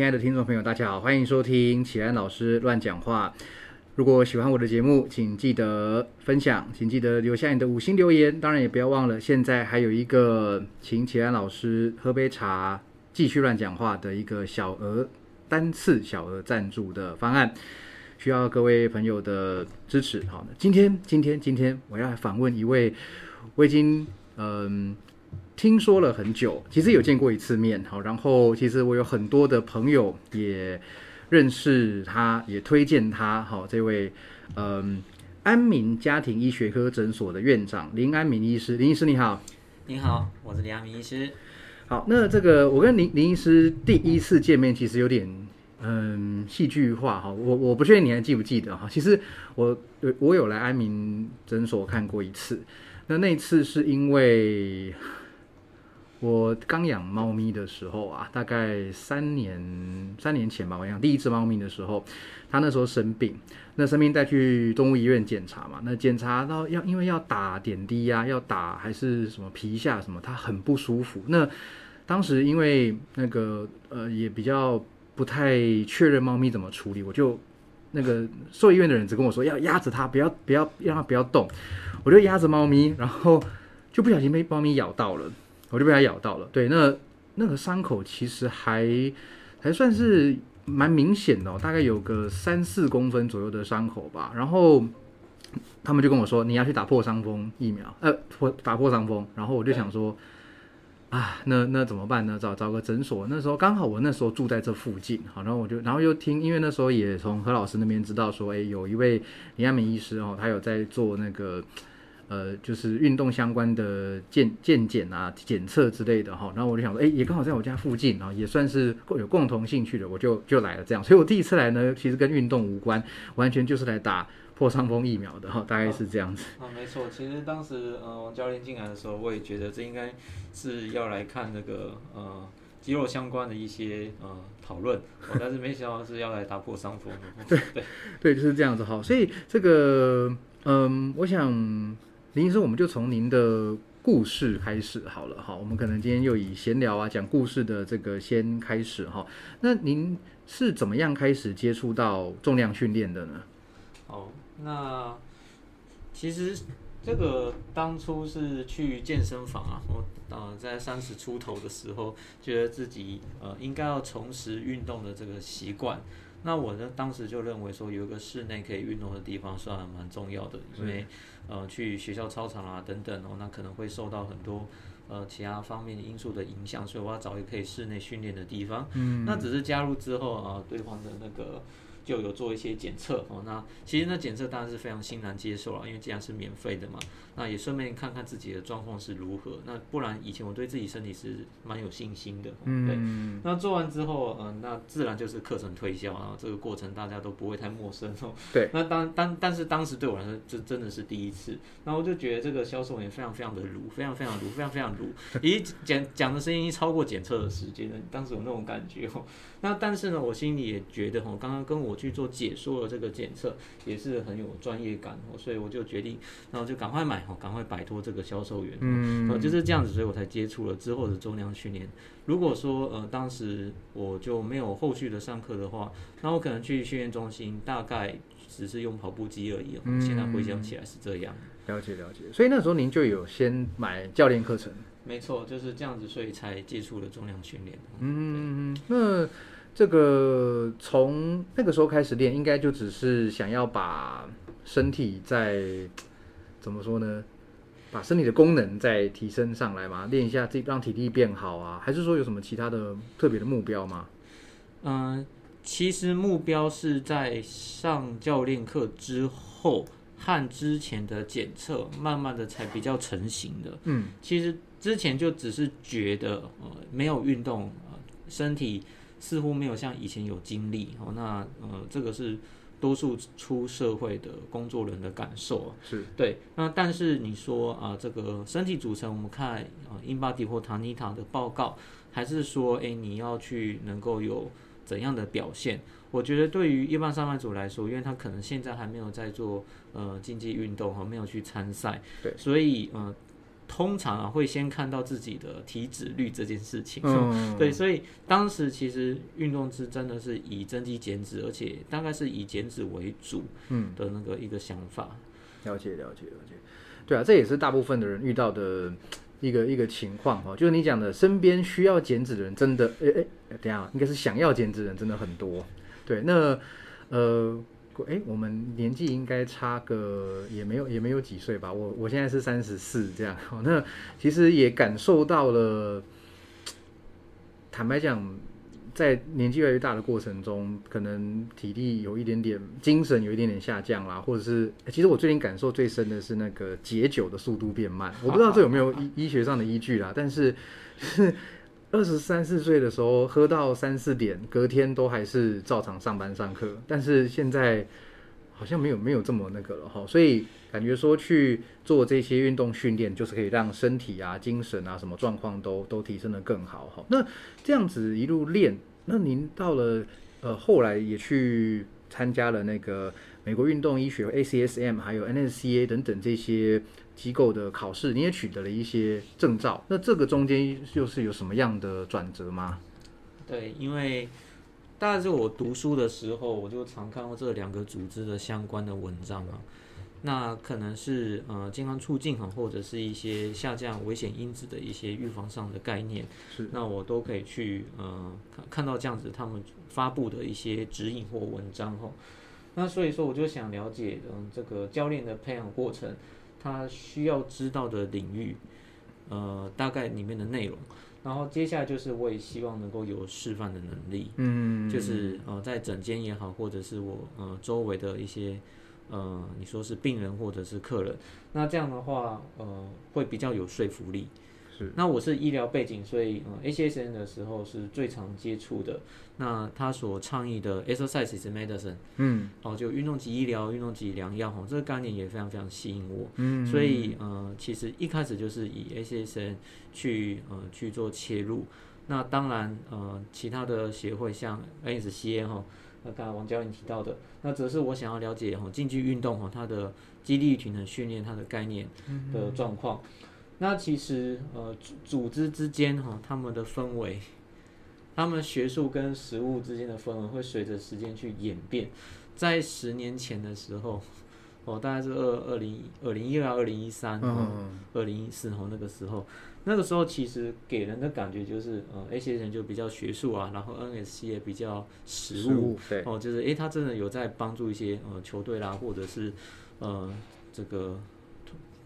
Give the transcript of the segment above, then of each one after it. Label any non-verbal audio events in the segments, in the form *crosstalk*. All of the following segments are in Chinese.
亲爱的听众朋友，大家好，欢迎收听启安老师乱讲话。如果喜欢我的节目，请记得分享，请记得留下你的五星留言。当然也不要忘了，现在还有一个请启安老师喝杯茶，继续乱讲话的一个小额单次小额赞助的方案，需要各位朋友的支持。好，今天今天今天我要访问一位，我已经嗯。听说了很久，其实有见过一次面，好，然后其实我有很多的朋友也认识他，也推荐他，好，这位嗯安民家庭医学科诊所的院长林安民医师，林医师你好，你好，我是林安民医师。好，那这个我跟林林医师第一次见面，其实有点嗯戏剧化哈，我我不确定你还记不记得哈，其实我我有来安民诊所看过一次，那那次是因为。我刚养猫咪的时候啊，大概三年三年前吧，我养第一只猫咪的时候，它那时候生病，那生病带去动物医院检查嘛，那检查到要因为要打点滴呀，要打还是什么皮下什么，它很不舒服。那当时因为那个呃也比较不太确认猫咪怎么处理，我就那个兽医院的人只跟我说要压着它，不要不要让它不要动，我就压着猫咪，然后就不小心被猫咪咬到了。我就被它咬到了，对，那那个伤口其实还还算是蛮明显的，大概有个三四公分左右的伤口吧。然后他们就跟我说，你要去打破伤风疫苗，呃，破打破伤风。然后我就想说，啊，那那怎么办呢？找找个诊所。那时候刚好我那时候住在这附近，好，然后我就然后又听，因为那时候也从何老师那边知道说，哎，有一位林亚明医师哦，他有在做那个。呃，就是运动相关的健健检啊、检测之类的哈，然后我就想说，哎，也刚好在我家附近啊，也算是有共同兴趣的，我就就来了这样。所以我第一次来呢，其实跟运动无关，完全就是来打破伤风疫苗的哈，大概是这样子。啊，没错，其实当时呃王教练进来的时候，我也觉得这应该是要来看那个呃肌肉相关的一些呃讨论，但是没想到是要来打破伤风。*laughs* 对对对，就是这样子哈。所以这个嗯，我想。林医生，我们就从您的故事开始好了哈。我们可能今天又以闲聊啊、讲故事的这个先开始哈。那您是怎么样开始接触到重量训练的呢？哦，那其实这个当初是去健身房啊，我呃在三十出头的时候，觉得自己呃应该要重拾运动的这个习惯。那我呢，当时就认为说有一个室内可以运动的地方算蛮重要的，因为呃去学校操场啊等等哦，那可能会受到很多呃其他方面的因素的影响，所以我要找一个可以室内训练的地方。嗯，那只是加入之后啊，对方的那个。就有做一些检测哦，那其实那检测当然是非常欣然接受了，因为既然是免费的嘛，那也顺便看看自己的状况是如何。那不然以前我对自己身体是蛮有信心的，对。那做完之后，嗯，那自然就是课程推销啊，这个过程大家都不会太陌生哦。对。*laughs* 那当当但是当时对我来说，这真的是第一次，然后我就觉得这个销售员非常非常的鲁，非常非常鲁，非常非常鲁，*laughs* 咦讲讲的声音超过检测的时间，当时有那种感觉哦。那但是呢，我心里也觉得哈，刚刚跟我去做解说的这个检测也是很有专业感哦，所以我就决定，然后就赶快买哈，赶快摆脱这个销售员，嗯，就是这样子，所以我才接触了之后的重量训练。如果说呃当时我就没有后续的上课的话，那我可能去训练中心大概只是用跑步机而已。现在回想起来是这样。了解了解，所以那时候您就有先买教练课程。没错，就是这样子，所以才接触了重量训练。嗯，那这个从那个时候开始练，应该就只是想要把身体在怎么说呢？把身体的功能再提升上来嘛，练一下，自己让体力变好啊？还是说有什么其他的特别的目标吗？嗯，其实目标是在上教练课之后和之前的检测，慢慢的才比较成型的。嗯，其实。之前就只是觉得，呃，没有运动，呃，身体似乎没有像以前有精力，哦，那，呃，这个是多数出社会的工作人的感受啊，是对。那但是你说啊，这个身体组成，我们看啊，InBody 或 Tanita 的报告，还是说，哎，你要去能够有怎样的表现？我觉得对于一般上班族来说，因为他可能现在还没有在做呃竞技运动，和没有去参赛，对，所以，呃。通常啊会先看到自己的体脂率这件事情。嗯，*laughs* 对，所以当时其实运动是真的是以增肌减脂，而且大概是以减脂为主嗯，的那个一个想法。了解了解了解，对啊，这也是大部分的人遇到的一个一个情况哦，就是你讲的，身边需要减脂的人真的，诶诶，等一下应该是想要减脂的人真的很多。对，那呃，诶，我们年纪应该差个也没有也没有几岁吧，我我现在是三十四这样，*laughs* 那其实也感受到了，坦白讲。在年纪越来越大的过程中，可能体力有一点点，精神有一点点下降啦，或者是，其实我最近感受最深的是那个解酒的速度变慢。我不知道这有没有医医学上的依据啦，但是是 *laughs* 二十三四岁的时候喝到三四点，隔天都还是照常上班上课，但是现在好像没有没有这么那个了哈，所以感觉说去做这些运动训练，就是可以让身体啊、精神啊什么状况都都提升的更好哈。那这样子一路练。那您到了呃后来也去参加了那个美国运动医学 ACSM 还有 NSCA 等等这些机构的考试，你也取得了一些证照。那这个中间又是有什么样的转折吗？对，因为大概是我读书的时候，我就常看到这两个组织的相关的文章啊。那可能是呃健康促进哈，或者是一些下降危险因子的一些预防上的概念，是那我都可以去呃看看到这样子他们发布的一些指引或文章哈。那所以说我就想了解嗯这个教练的培养过程，他需要知道的领域，呃大概里面的内容，然后接下来就是我也希望能够有示范的能力，嗯，就是呃在整间也好，或者是我呃周围的一些。呃，你说是病人或者是客人，那这样的话，呃，会比较有说服力。是。那我是医疗背景，所以呃，ACSN 的时候是最常接触的。那他所倡议的 exercise is medicine，嗯，哦，就运动及医疗，运动及良药，哦，这个概念也非常非常吸引我。嗯。所以呃，其实一开始就是以 ACSN 去呃去做切入。那当然呃，其他的协会像 NSCA 哈。那刚才王教练提到的，那则是我想要了解哈竞技运动哈它的肌力平衡训练它的概念的状况。那其实呃组组织之间哈他们的氛围，他们学术跟实务之间的氛围会随着时间去演变。在十年前的时候，哦大概是二二零二零一二二零一三二零一四哦那个时候。那个时候其实给人的感觉就是，呃，A 些人就比较学术啊，然后 NSC 也比较实务，对，哦，就是诶，他真的有在帮助一些呃球队啦，或者是呃这个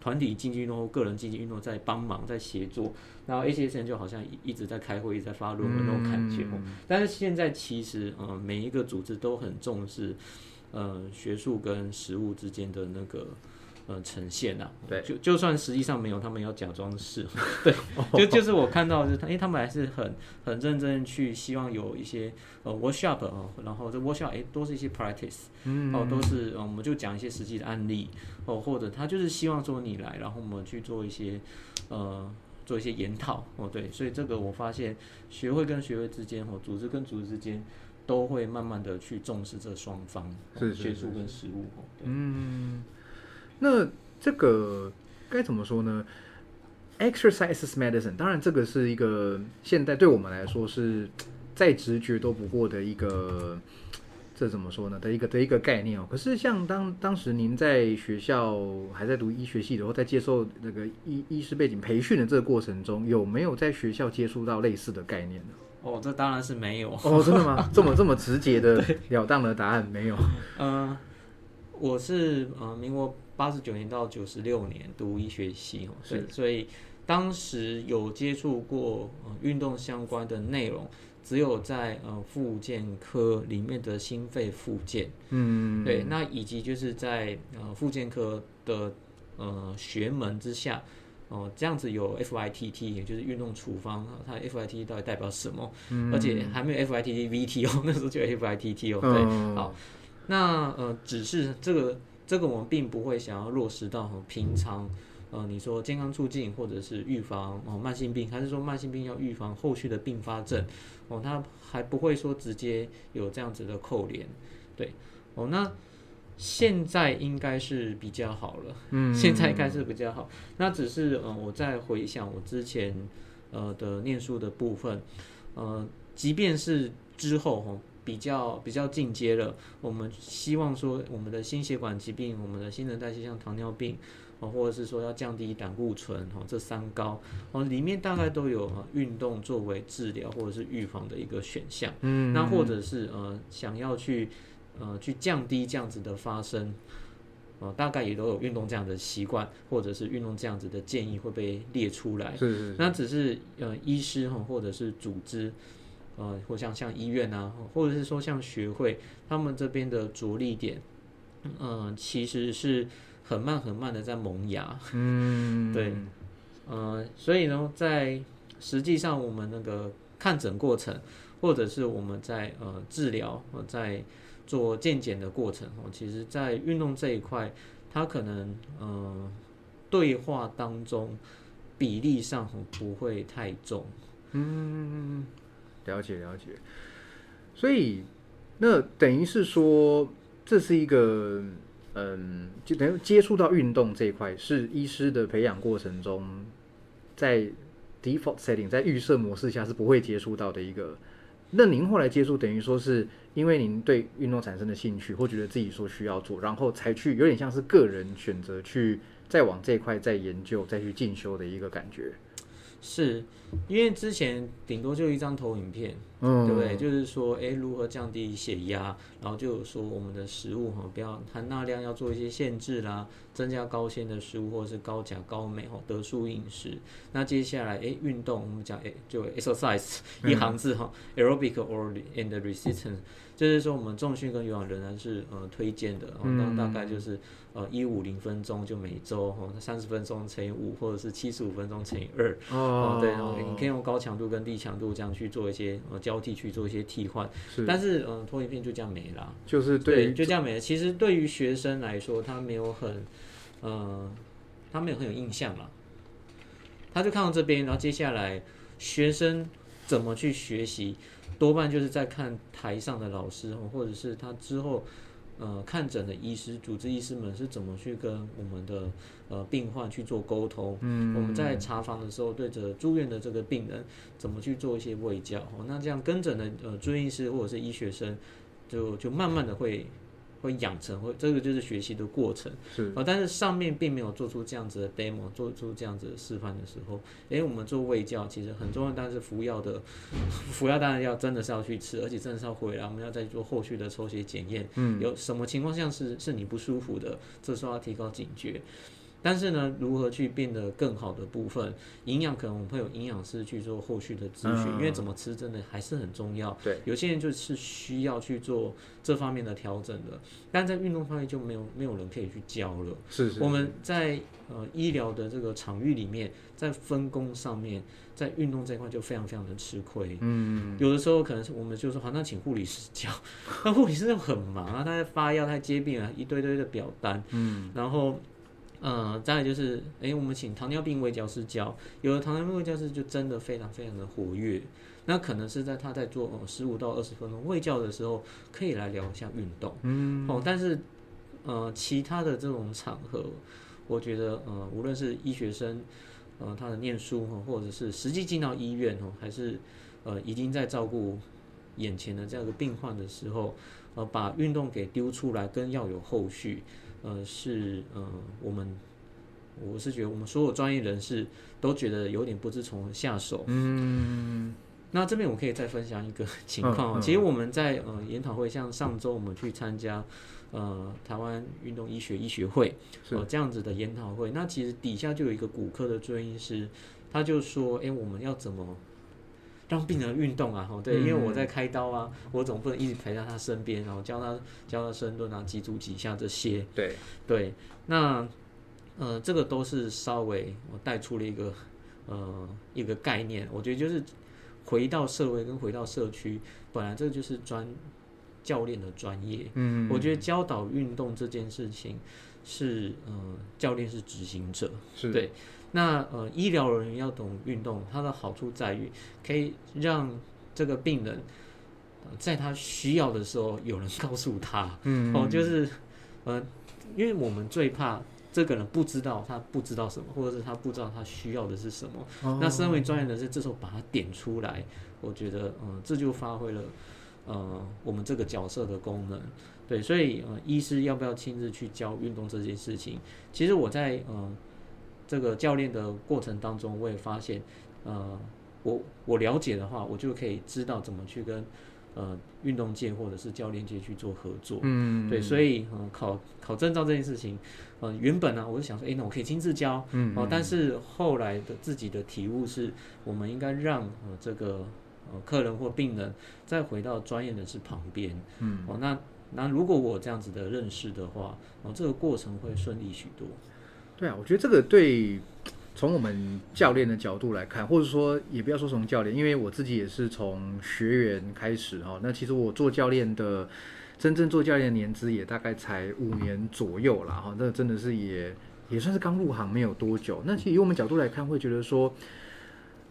团体竞技运动、个人竞技运动在帮忙、在协作，然后 A 些人就好像一直在开会、一直在发论文那种感觉。但是现在其实，呃，每一个组织都很重视，呃，学术跟实务之间的那个。呃，呈现啊，对，就就算实际上没有，他们要假装是，*laughs* 对，就就是我看到是，他，为他们还是很很认真去希望有一些呃 workshop 哦，然后这 workshop 哎，都是一些 practice，嗯，哦，都是，我们就讲一些实际的案例，哦，或者他就是希望说你来，然后我们去做一些呃做一些研讨，哦，对，所以这个我发现学会跟学会之间，哦，组织跟组织之间都会慢慢的去重视这双方，是学术跟实务，哦，嗯。那这个该怎么说呢？Exercise is medicine。当然，这个是一个现代对我们来说是再直觉都不过的一个，这怎么说呢？的一个的一个概念哦。可是，像当当时您在学校还在读医学系的时候，在接受那个医医师背景培训的这个过程中，有没有在学校接触到类似的概念呢？哦，这当然是没有。哦，真的吗？*laughs* 这么这么直接的了当的答案没有？嗯，我是呃，民国。八十九年到九十六年读医学系哦，是，所以当时有接触过呃运动相关的内容，只有在呃复健科里面的心肺复健，嗯，对，那以及就是在呃复健科的呃学门之下，哦这样子有 FITT，也就是运动处方，它 FITT 到底代表什么？嗯，而且还没有 FITT VT 哦，*laughs* 那时候就有 FITT 哦，对，好，那呃只是这个。这个我们并不会想要落实到平常，呃，你说健康促进或者是预防哦慢性病，还是说慢性病要预防后续的并发症，哦，它还不会说直接有这样子的扣连，对，哦，那现在应该是比较好了，嗯，现在应该是比较好。那只是呃，我在回想我之前呃的念书的部分，呃，即便是之后哈比较比较进阶了，我们希望说我们的心血管疾病、我们的新陈代谢像糖尿病。哦，或者是说要降低胆固醇，哦，这三高，哦，里面大概都有呃运动作为治疗或者是预防的一个选项。嗯，那或者是呃想要去呃去降低这样子的发生，哦，大概也都有运动这样的习惯，或者是运动这样子的建议会被列出来。是是，那只是呃医师哈或者是组织，呃或像像医院啊，或者是说像学会他们这边的着力点，嗯，其实是。很慢很慢的在萌芽，*laughs* 嗯，对，呃，所以呢，在实际上我们那个看诊过程，或者是我们在呃治疗，在做健检的过程哦，其实在运动这一块，它可能呃对话当中比例上不会太重，嗯，了解了解，所以那等于是说这是一个。嗯，就等于接触到运动这一块，是医师的培养过程中，在 default setting 在预设模式下是不会接触到的一个。那您后来接触，等于说是因为您对运动产生的兴趣，或觉得自己说需要做，然后才去有点像是个人选择去再往这一块再研究、再去进修的一个感觉。是因为之前顶多就一张投影片，嗯对不对？就是说，哎，如何降低血压，然后就说我们的食物哈，不要含钠量要做一些限制啦，增加高纤的食物或者是高钾高镁哈，得数饮食。那接下来，哎，运动我们讲，哎，就 exercise 一行字哈，aerobic or and resistance。就是说，我们重训跟有氧仍然是呃推荐的，然后大概就是呃一五零分钟就每周哈三十分钟乘以五，或者是七十五分钟乘以二哦，对，然后你可以用高强度跟低强度这样去做一些呃交替去做一些替换，但是嗯拖影片就这样没了，就是对，就这样没了。其实对于学生来说，他没有很呃他没有很有印象了，他就看到这边，然后接下来学生怎么去学习？多半就是在看台上的老师，或者是他之后，呃，看诊的医师、主治医师们是怎么去跟我们的呃病患去做沟通。嗯，我们在查房的时候，对着住院的这个病人怎么去做一些卫教。哦那这样跟诊的呃住院医师或者是医学生，就就慢慢的会。会养成，会这个就是学习的过程，是。啊，但是上面并没有做出这样子的 demo，做出这样子的示范的时候，诶，我们做胃教其实很重要，但是服药的服药当然要真的是要去吃，而且真的是要回来，我们要再做后续的抽血检验，嗯，有什么情况下是是你不舒服的，这时候要提高警觉。但是呢，如何去变得更好的部分，营养可能我们会有营养师去做后续的咨询，因为怎么吃真的还是很重要。对，有些人就是需要去做这方面的调整的，但在运动方面就没有没有人可以去教了。是是。我们在呃医疗的这个场域里面，在分工上面，在运动这块就非常非常的吃亏。嗯。有的时候可能是我们就说好，那请护理师教，那 *laughs* 护理师又很忙啊，他在发药，他接病啊，一堆堆的表单。嗯。然后。嗯，再来就是，哎，我们请糖尿病卫教师教，有的糖尿病卫教师就真的非常非常的活跃，那可能是在他在做十五到二十分钟卫教的时候，可以来聊一下运动，嗯，哦，但是，呃，其他的这种场合，我觉得，呃，无论是医学生，呃，他的念书哈，或者是实际进到医院哦，还是呃，已经在照顾眼前的这样一个病患的时候，呃，把运动给丢出来，跟要有后续。呃，是呃，我们我是觉得我们所有专业人士都觉得有点不知从何下手。嗯，那这边我可以再分享一个 *laughs* 情况。其实我们在呃研讨会，像上周我们去参加呃台湾运动医学医学会呃这样子的研讨会，那其实底下就有一个骨科的专业医师，他就说：“哎，我们要怎么？”让病人运动啊，吼，对，因为我在开刀啊，我总不能一直陪在他身边，然后教他教他深蹲啊、几组几下这些。对对，那呃，这个都是稍微我带出了一个呃一个概念，我觉得就是回到社会跟回到社区，本来这就是专教练的专业。嗯，我觉得教导运动这件事情是呃教练是执行者，是对。那呃，医疗人员要懂运动，它的好处在于可以让这个病人在他需要的时候有人告诉他，嗯，哦，就是呃，因为我们最怕这个人不知道他不知道什么，或者是他不知道他需要的是什么。哦那身为专业人士，这时候把它点出来，我觉得，嗯，这就发挥了，呃，我们这个角色的功能。对，所以，呃，医师要不要亲自去教运动这件事情？其实我在，呃，这个教练的过程当中，我也发现，呃，我我了解的话，我就可以知道怎么去跟，呃，运动界或者是教练界去做合作。嗯，对，所以，嗯，考考证照这件事情，呃，原本呢、我就想说，诶，那我可以亲自教，嗯哦，但是后来的自己的体悟是，我们应该让呃这个呃客人或病人再回到专业人士旁边，嗯，哦，那那如果我有这样子的认识的话，哦，这个过程会顺利许多。对啊，我觉得这个对从我们教练的角度来看，或者说也不要说从教练，因为我自己也是从学员开始哈、那其实我做教练的真正做教练的年资也大概才五年左右啦哈、那真的是也也算是刚入行没有多久。那其实以我们角度来看，会觉得说。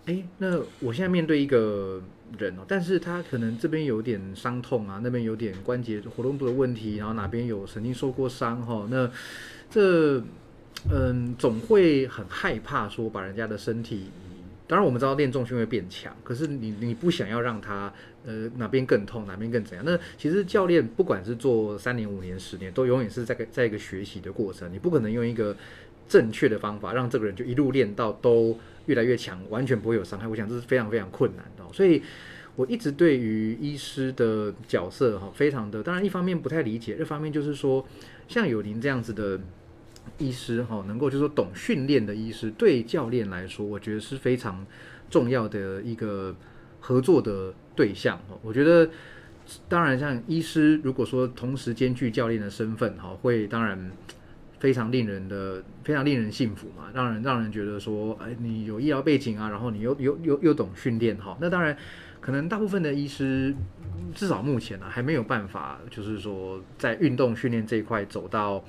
哎，那我现在面对一个人哦，但是他可能这边有点伤痛啊，那边有点关节活动度的问题，然后哪边有曾经受过伤哈、那这嗯，总会很害怕说把人家的身体，当然我们知道练重训会变强，可是你你不想要让他呃哪边更痛，哪边更怎样？那其实教练不管是做三年、五年、十年，都永远是在在一个学习的过程，你不可能用一个正确的方法让这个人就一路练到都越来越强，完全不会有伤害。我想这是非常非常困难的、所以。我一直对于医师的角色哈，非常的，当然一方面不太理解，二方面就是说，像有您这样子的医师哈，能够就是说懂训练的医师，对教练来说，我觉得是非常重要的一个合作的对象。我觉得，当然像医师，如果说同时兼具教练的身份哈，会当然非常令人的非常令人信服嘛，让人让人觉得说，哎，你有医疗背景啊，然后你又又又又懂训练哈，那当然。可能大部分的医师，至少目前呢、啊，还没有办法，就是说在运动训练这一块走到，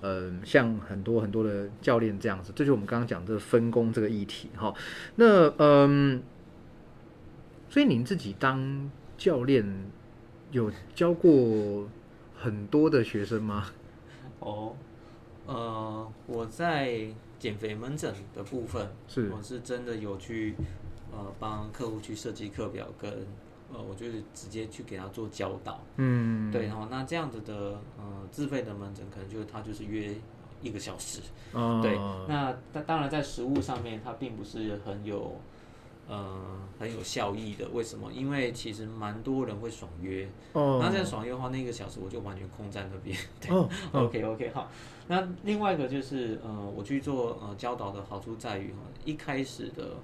呃，像很多很多的教练这样子，这就是我们刚刚讲的分工这个议题哈。那嗯，所以您自己当教练有教过很多的学生吗？哦，呃，我在减肥门诊的部分，是我是真的有去。呃，帮客户去设计课表跟，呃，我就是直接去给他做教导，嗯，对，然后那这样子的呃自费的门诊，可能就是他就是约一个小时，哦、对，那当当然在实物上面它并不是很有，呃，很有效益的，为什么？因为其实蛮多人会爽约，哦，那这样爽约的话，那个小时我就完全空在那边，对、，OK OK 好，那另外一个就是呃，我去做呃教导的好处在于哈，一开始的。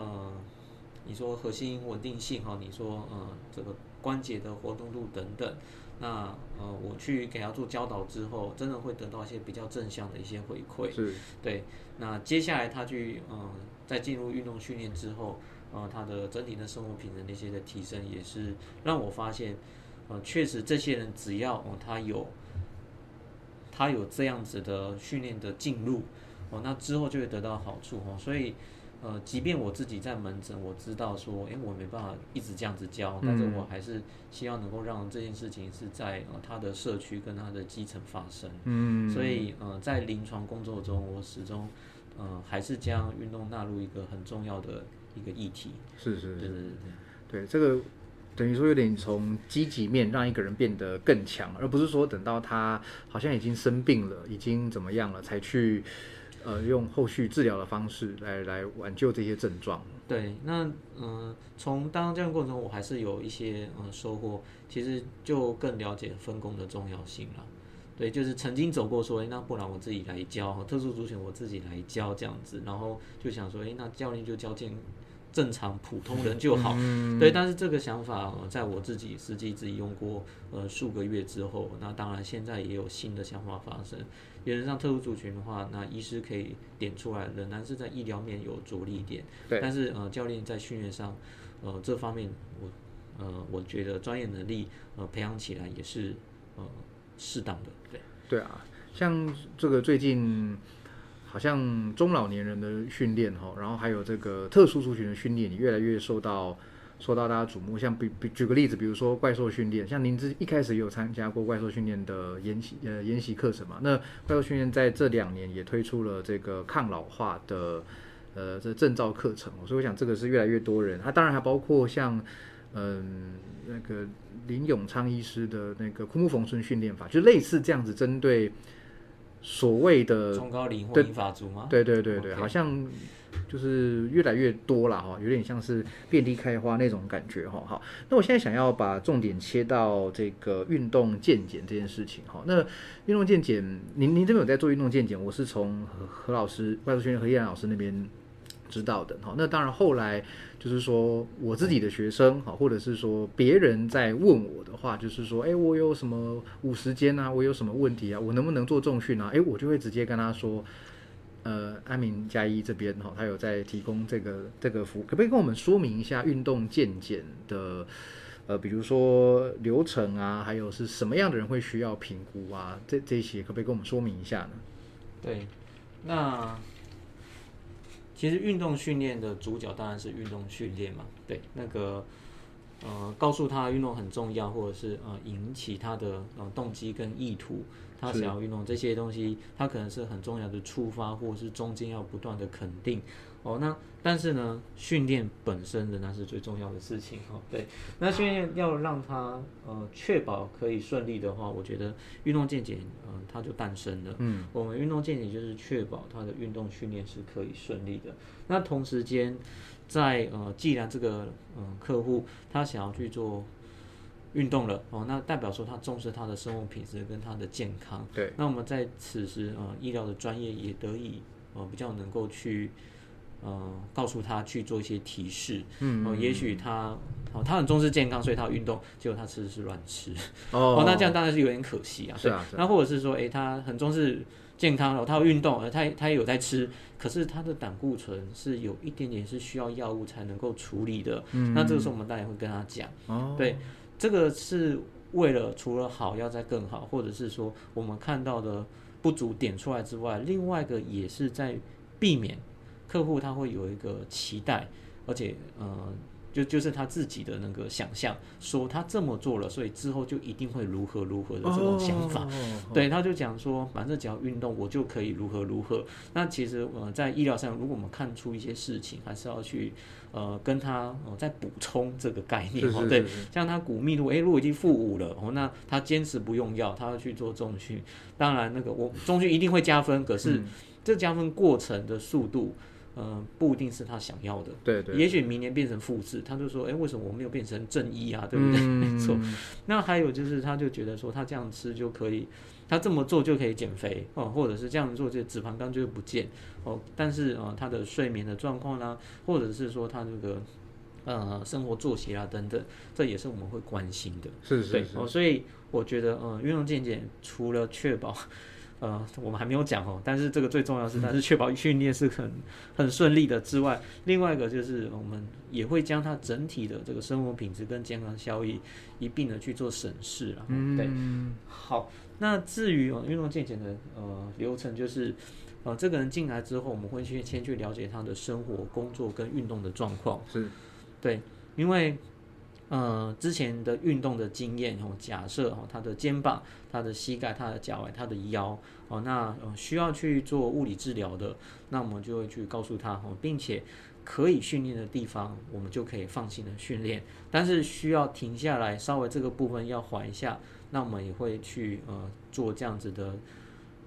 呃，你说核心稳定性哈，你说呃这个关节的活动度等等，那呃我去给他做教导之后，真的会得到一些比较正向的一些回馈。是，对。那接下来他去呃在进入运动训练之后，呃他的整体的生活品质那些的提升，也是让我发现，呃确实这些人只要哦他有他有这样子的训练的进入，哦那之后就会得到好处哦，所以。呃，即便我自己在门诊，我知道说，哎，我没办法一直这样子教，但是我还是希望能够让这件事情是在呃他的社区跟他的基层发生。嗯，所以呃，在临床工作中，我始终呃还是将运动纳入一个很重要的一个议题。是是是，对对对对，这个等于说有点从积极面让一个人变得更强，而不是说等到他好像已经生病了，已经怎么样了才去。呃，用后续治疗的方式来来挽救这些症状。对，那嗯、呃，从当这样过程中，我还是有一些呃收获，其实就更了解分工的重要性了。对，就是曾经走过说，哎，那不然我自己来教，特殊族群我自己来教这样子，然后就想说，哎，那教练就教健正常普通人就好。嗯、对，但是这个想法、呃、在我自己实际自己用过呃数个月之后，那当然现在也有新的想法发生。原则上特殊族群的话，那医师可以点出来，仍然是在医疗面有着力点。对。但是呃，教练在训练上，呃，这方面我呃，我觉得专业能力呃培养起来也是呃适当的。对。对啊，像这个最近好像中老年人的训练哈，然后还有这个特殊族群的训练，也越来越受到受到大家瞩目。像比比举个例子，比如说怪兽训练，像您之一开始有参加过怪兽训练的研习呃研习课程嘛？那怪兽训练在这两年也推出了这个抗老化的呃这证照课程，所以我想这个是越来越多人。它当然还包括像嗯那个林永昌医师的那个枯木逢春训练法，就类似这样子针对。所谓的中高龄或银发族吗？对对对对，好像就是越来越多了哈，有点像是遍地开花那种感觉哈。好，那我现在想要把重点切到这个运动健检这件事情哈。那运动健检，您您这边有在做运动健检？我是从何何老师、外事学院何叶然老师那边。知道的，好，那当然后来就是说我自己的学生，哈，或者是说别人在问我的话，就是说，哎，我有什么五时间啊，我有什么问题啊，我能不能做重训啊？哎，我就会直接跟他说，呃，安民加一这边哈，他有在提供这个这个服务，可不可以跟我们说明一下运动健检的，呃，比如说流程啊，还有是什么样的人会需要评估啊？这这些可不可以跟我们说明一下呢？对，那。其实运动训练的主角当然是运动训练嘛，对，那个呃，告诉他运动很重要，或者是呃引起他的呃动机跟意图。他想要运动这些东西，他可能是很重要的触发，或者是中间要不断的肯定哦。那但是呢，训练本身仍然是最重要的事情哦。对，那训练要让他呃确保可以顺利的话，我觉得运动健检嗯它就诞生了。嗯，我们运动健检就是确保他的运动训练是可以顺利的。那同时间，在呃既然这个嗯客户他想要去做。运动了哦，那代表说他重视他的生活品质跟他的健康。对，那我们在此时呃，医疗的专业也得以呃比较能够去呃告诉他去做一些提示。嗯，哦，也许他哦他很重视健康，所以他运动，结果他吃的是乱吃。*laughs* 哦，那这样当然是有点可惜啊。是啊。那或者是说，哎，他很重视健康然后，他有运动，而，他他也有在吃，可是他的胆固醇是有一点点是需要药物才能够处理的。嗯。那这个时候我们当然会跟他讲。哦。对。这个是为了除了好要再更好，或者是说我们看到的不足点出来之外，另外一个也是在避免客户他会有一个期待，而且呃。就就是他自己的那个想象，说他这么做了，所以之后就一定会如何如何的这种想法。对，他就讲说，反正只要运动，我就可以如何如何。那其实呃，在医疗上，如果我们看出一些事情，还是要去呃跟他呃再补充这个概念哦。对，像他骨密度，哎，如果已经负五了，哦，那他坚持不用药，他要去做重训。当然，那个我重训一定会加分，可是这加分过程的速度。呃，不一定是他想要的，对对，也许明年变成复制，他就说，哎，为什么我没有变成正一啊？对不对？*laughs* 没错。那还有就是，他就觉得说，他这样吃就可以，他这么做就可以减肥哦，或者是这样做，这脂肪肝就会不见哦。但是啊，他的睡眠的状况啦，或者是说他这个呃生活作息啊等等，这也是我们会关心的。是是是。哦，所以我觉得，呃，运动健检除了确保。呃，我们还没有讲哦，但是这个最重要是，但是确保训练是很很顺利的之外，另外一个就是我们也会将它整体的这个生活品质跟健康效益一并的去做审视了。嗯，对。好，那至于运动健检的呃流程，就是呃这个人进来之后，我们会去先去了解他的生活、工作跟运动的状况。是，对，因为。呃，之前的运动的经验哦，假设哦，他的肩膀、他的膝盖、他的脚踝、他的腰哦，那需要去做物理治疗的，那我们就会去告诉他哦，并且可以训练的地方，我们就可以放心的训练。但是需要停下来，稍微这个部分要缓一下，那我们也会去呃做这样子的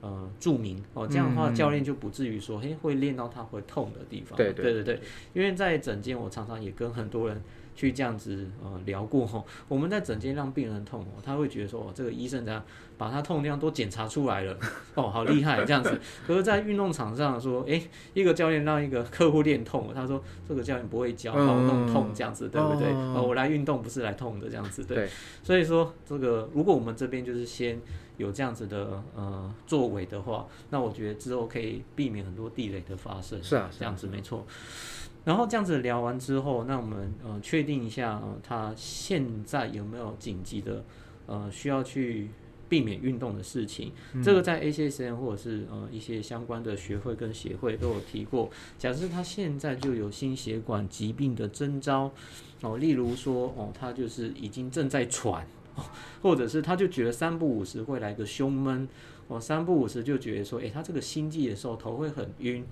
呃注明哦，这样的话教练就不至于说，嘿，会练到他会痛的地方。对对对对，因为在诊间，我常常也跟很多人。去这样子呃聊过吼，我们在诊间让病人痛哦，他会觉得说哦这个医生怎样把他痛量都检查出来了 *laughs* 哦，好厉害这样子。可是，在运动场上说，哎，一个教练让一个客户练痛，他说这个教练不会教，把我弄痛这样子，对不对？呃，我来运动不是来痛的这样子，对。所以说这个如果我们这边就是先有这样子的呃作为的话，那我觉得之后可以避免很多地雷的发生。是啊，这样子没错。然后这样子聊完之后，那我们呃确定一下，他现在有没有紧急的呃需要去避免运动的事情。这个在 ACSN 或者是呃一些相关的学会跟协会都有提过。假设他现在就有心血管疾病的征兆，哦，例如说哦，他就是已经正在喘，或者是他就觉得三不五时会来个胸闷，哦，三不五时就觉得说，诶，他这个心悸的时候头会很晕。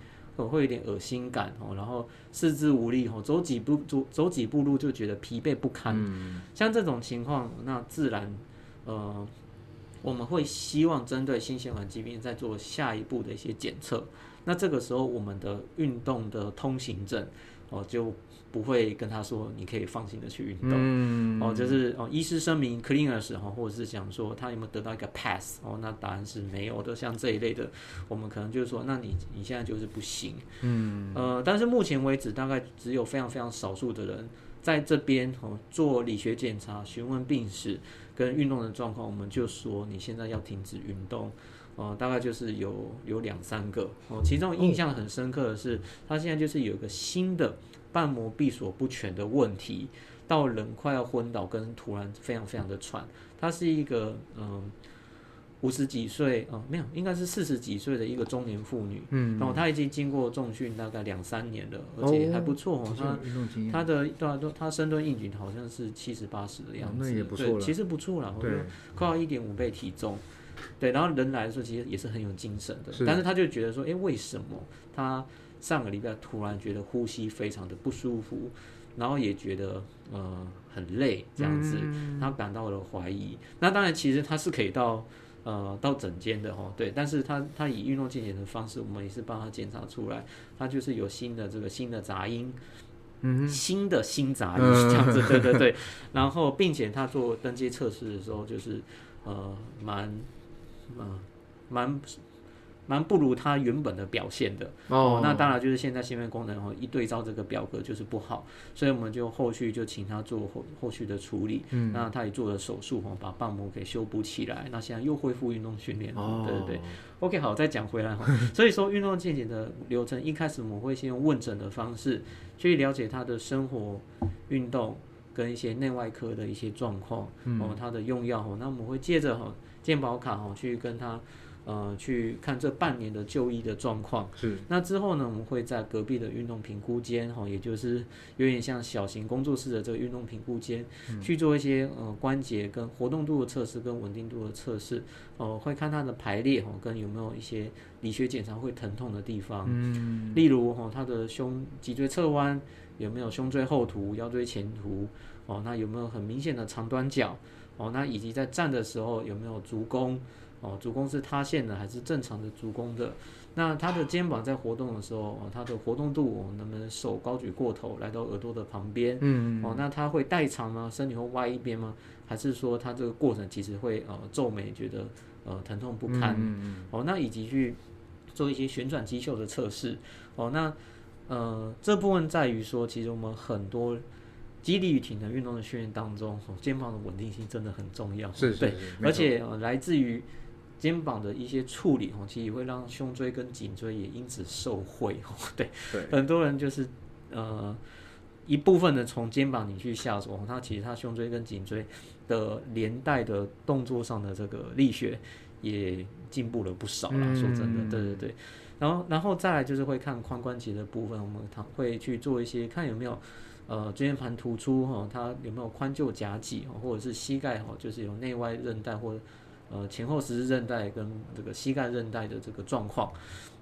会有点恶心感哦，然后四肢无力哦，走几步走走几步路就觉得疲惫不堪。像这种情况，那自然呃，我们会希望针对心血管疾病再做下一步的一些检测。那这个时候，我们的运动的通行证哦就。不会跟他说，你可以放心的去运动，哦，就是哦，医师声明 clean 的时候，或者是讲说他有没有得到一个 pass，哦，那答案是没有的。像这一类的，我们可能就是说，那你你现在就是不行，嗯，呃，但是目前为止，大概只有非常非常少数的人在这边哦做理学检查、询问病史跟运动的状况，我们就说你现在要停止运动，哦，大概就是有有两三个哦，其中印象很深刻的是，他现在就是有一个新的。瓣膜闭锁不全的问题，到人快要昏倒，跟突然非常非常的喘。她是一个嗯五十几岁啊，没有，应该是四十几岁的一个中年妇女。嗯，然后她已经经过重训大概两三年了，而且还不错哦。她她的对啊，她深蹲硬举好像是七十八十的样子，那也不错其实不错了，对，快要一点五倍体重。对，然后人来的时候其实也是很有精神的，但是他就觉得说，哎，为什么他？上个礼拜突然觉得呼吸非常的不舒服，然后也觉得呃很累这样子，他感到了怀疑。那当然其实他是可以到呃到诊间的哈，对，但是他他以运动健检的方式，我们也是帮他检查出来，他就是有新的这个新的杂音，嗯，新的新杂音这样子，对对对。*laughs* 然后并且他做登记测试的时候，就是呃蛮嗯蛮。蛮不如他原本的表现的。哦，那当然就是现在心肺功能哦，一对照这个表格就是不好，所以我们就后续就请他做后后续的处理，嗯，那他也做了手术哦，把瓣膜给修补起来，那现在又恢复运动训练哦，对对对，OK 好，再讲回来哈，*laughs* 所以说运动健检的流程一开始我们会先用问诊的方式去了解他的生活、运动跟一些内外科的一些状况哦，他的用药哦，那我们会借着哈健保卡哦去跟他。呃，去看这半年的就医的状况。是。那之后呢，我们会在隔壁的运动评估间，哈，也就是有点像小型工作室的这个运动评估间，去做一些呃关节跟活动度的测试跟稳定度的测试。哦，会看它的排列，哈，跟有没有一些理学检查会疼痛的地方。嗯。例如，哈，他的胸脊椎侧弯有没有胸椎后凸、腰椎前凸？哦，那有没有很明显的长短脚？哦，那以及在站的时候有没有足弓？哦，足弓是塌陷的还是正常的足弓的？那他的肩膀在活动的时候，哦，他的活动度能不能手高举过头来到耳朵的旁边？嗯哦，那他会代偿吗？身体会歪一边吗？还是说他这个过程其实会呃皱眉，觉得呃疼痛不堪？嗯嗯。哦，那以及去做一些旋转肌袖的测试。哦，那呃这部分在于说，其实我们很多肌力与体能运动的训练当中，肩膀的稳定性真的很重要。是是。对，而且来自于。肩膀的一些处理哦，其实也会让胸椎跟颈椎也因此受惠 *laughs* 哦。对，很多人就是呃一部分的从肩膀你去下手，他其实他胸椎跟颈椎的连带的动作上的这个力学也进步了不少了。说真的，对对对。然后，然后再来就是会看髋关节的部分，我们他会去做一些看有没有呃椎间盘突出哈，它有没有髋臼夹脊或者是膝盖哈，就是有内外韧带或者。呃，前后十字韧带跟这个膝盖韧带的这个状况，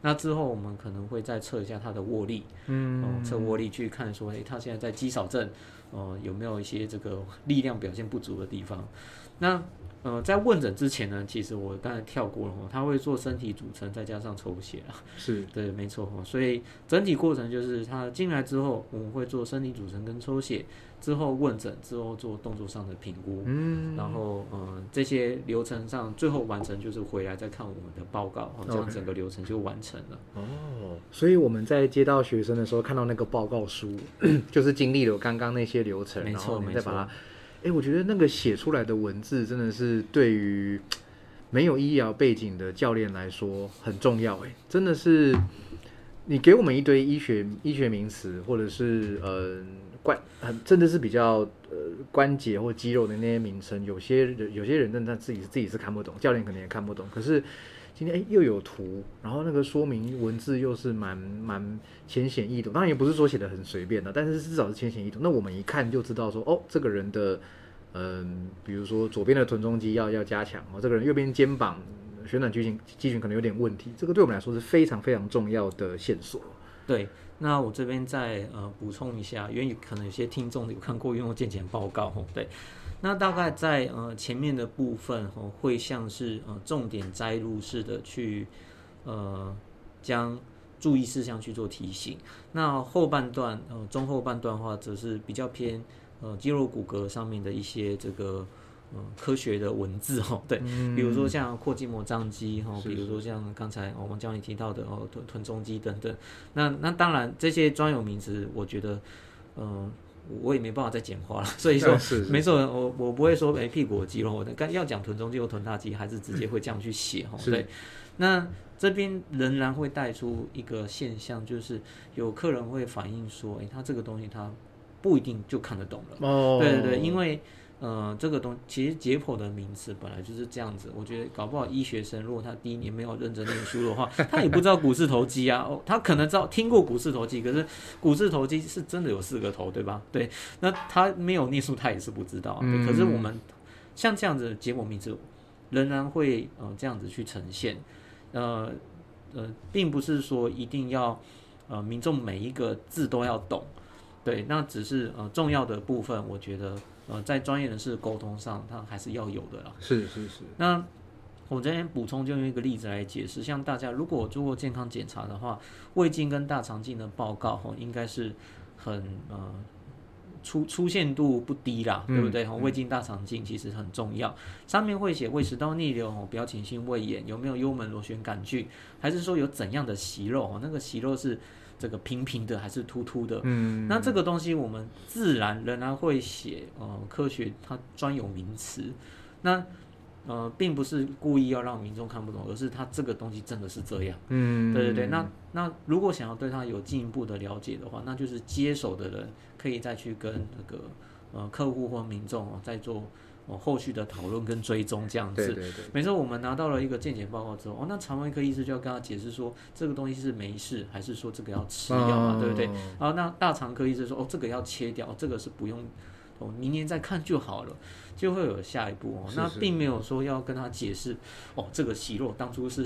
那之后我们可能会再测一下他的握力，嗯，测握力去看说，哎，他现在在肌少症，呃，有没有一些这个力量表现不足的地方？那呃，在问诊之前呢，其实我刚才跳过了哈，他会做身体组成，再加上抽血啊，是对，没错哈，所以整体过程就是他进来之后，我们会做身体组成跟抽血。之后问诊，之后做动作上的评估，嗯，然后嗯这些流程上最后完成就是回来再看我们的报告，这样整个流程就完成了。哦，所以我们在接到学生的时候看到那个报告书，*clears throat* 就是经历了刚刚那些流程，没错没错。哎，我觉得那个写出来的文字真的是对于没有医疗背景的教练来说很重要，哎，真的是。你给我们一堆医学医学名词，或者是呃关很真的是比较呃关节或肌肉的那些名称，有些人有些人真的自己自己是看不懂，教练可能也看不懂。可是今天哎又有图，然后那个说明文字又是蛮蛮浅显易懂，当然也不是说写的很随便的，但是至少是浅显易懂。那我们一看就知道说哦，这个人的嗯，比如说左边的臀中肌要要加强哦，这个人右边肩膀。旋转肌群肌群可能有点问题，这个对我们来说是非常非常重要的线索。对，那我这边再呃补充一下，因为可能有些听众有看过运动健检报告吼，对，那大概在呃前面的部分吼，会像是呃重点摘录式的去呃将注意事项去做提醒，那后半段呃中后半段的话，则是比较偏呃肌肉骨骼上面的一些这个。嗯，科学的文字哈，*laughs* 对，比如说像阔筋膜张肌哈，比如说像刚才我们教你提到的哦，臀臀中肌等等。那那当然这些专有名词，我觉得，嗯，我也没办法再简化了。*laughs* 所以说，*laughs* 没错，我我不会说哎屁股肌肉，我刚要讲臀中肌或臀大肌，还是直接会这样去写哈。对，那这边仍然会带出一个现象，就是有客人会反映说，哎，他这个东西他不一定就看得懂了。哦，对对对，因为。呃，这个东其实解剖的名词本来就是这样子。我觉得搞不好医学生如果他第一年没有认真念书的话，*laughs* 他也不知道股四头肌啊。哦，他可能知道听过股四头肌，可是股四头肌是真的有四个头，对吧？对，那他没有念书，他也是不知道。可是我们像这样子的解剖名词，仍然会呃这样子去呈现。呃呃，并不是说一定要呃民众每一个字都要懂，对，那只是呃重要的部分，我觉得。呃，在专业人士沟通上，他还是要有的啦。是是是。那我这边补充，就用一个例子来解释。像大家如果做过健康检查的话，胃镜跟大肠镜的报告，吼，应该是很呃出出现度不低啦，对不对？吼，胃镜、大肠镜其实很重要。上面会写胃食道逆流、吼，表情性胃炎，有没有幽门螺旋杆菌，还是说有怎样的息肉？哦，那个息肉是。这个平平的还是凸凸的？嗯，那这个东西我们自然仍然会写，呃，科学它专有名词。那呃，并不是故意要让民众看不懂，而是它这个东西真的是这样。嗯，对对对。那那如果想要对它有进一步的了解的话，那就是接手的人可以再去跟那个呃客户或民众哦再做。哦，后续的讨论跟追踪这样子，对对对。每次我们拿到了一个健检报告之后，哦，那肠胃科医师就要跟他解释说，这个东西是没事，还是说这个要吃药嘛，对不对？然后那大肠科医师说，哦，这个要切掉，这个是不用，哦，明年再看就好了，就会有下一步哦。那并没有说要跟他解释，哦，这个息肉当初是，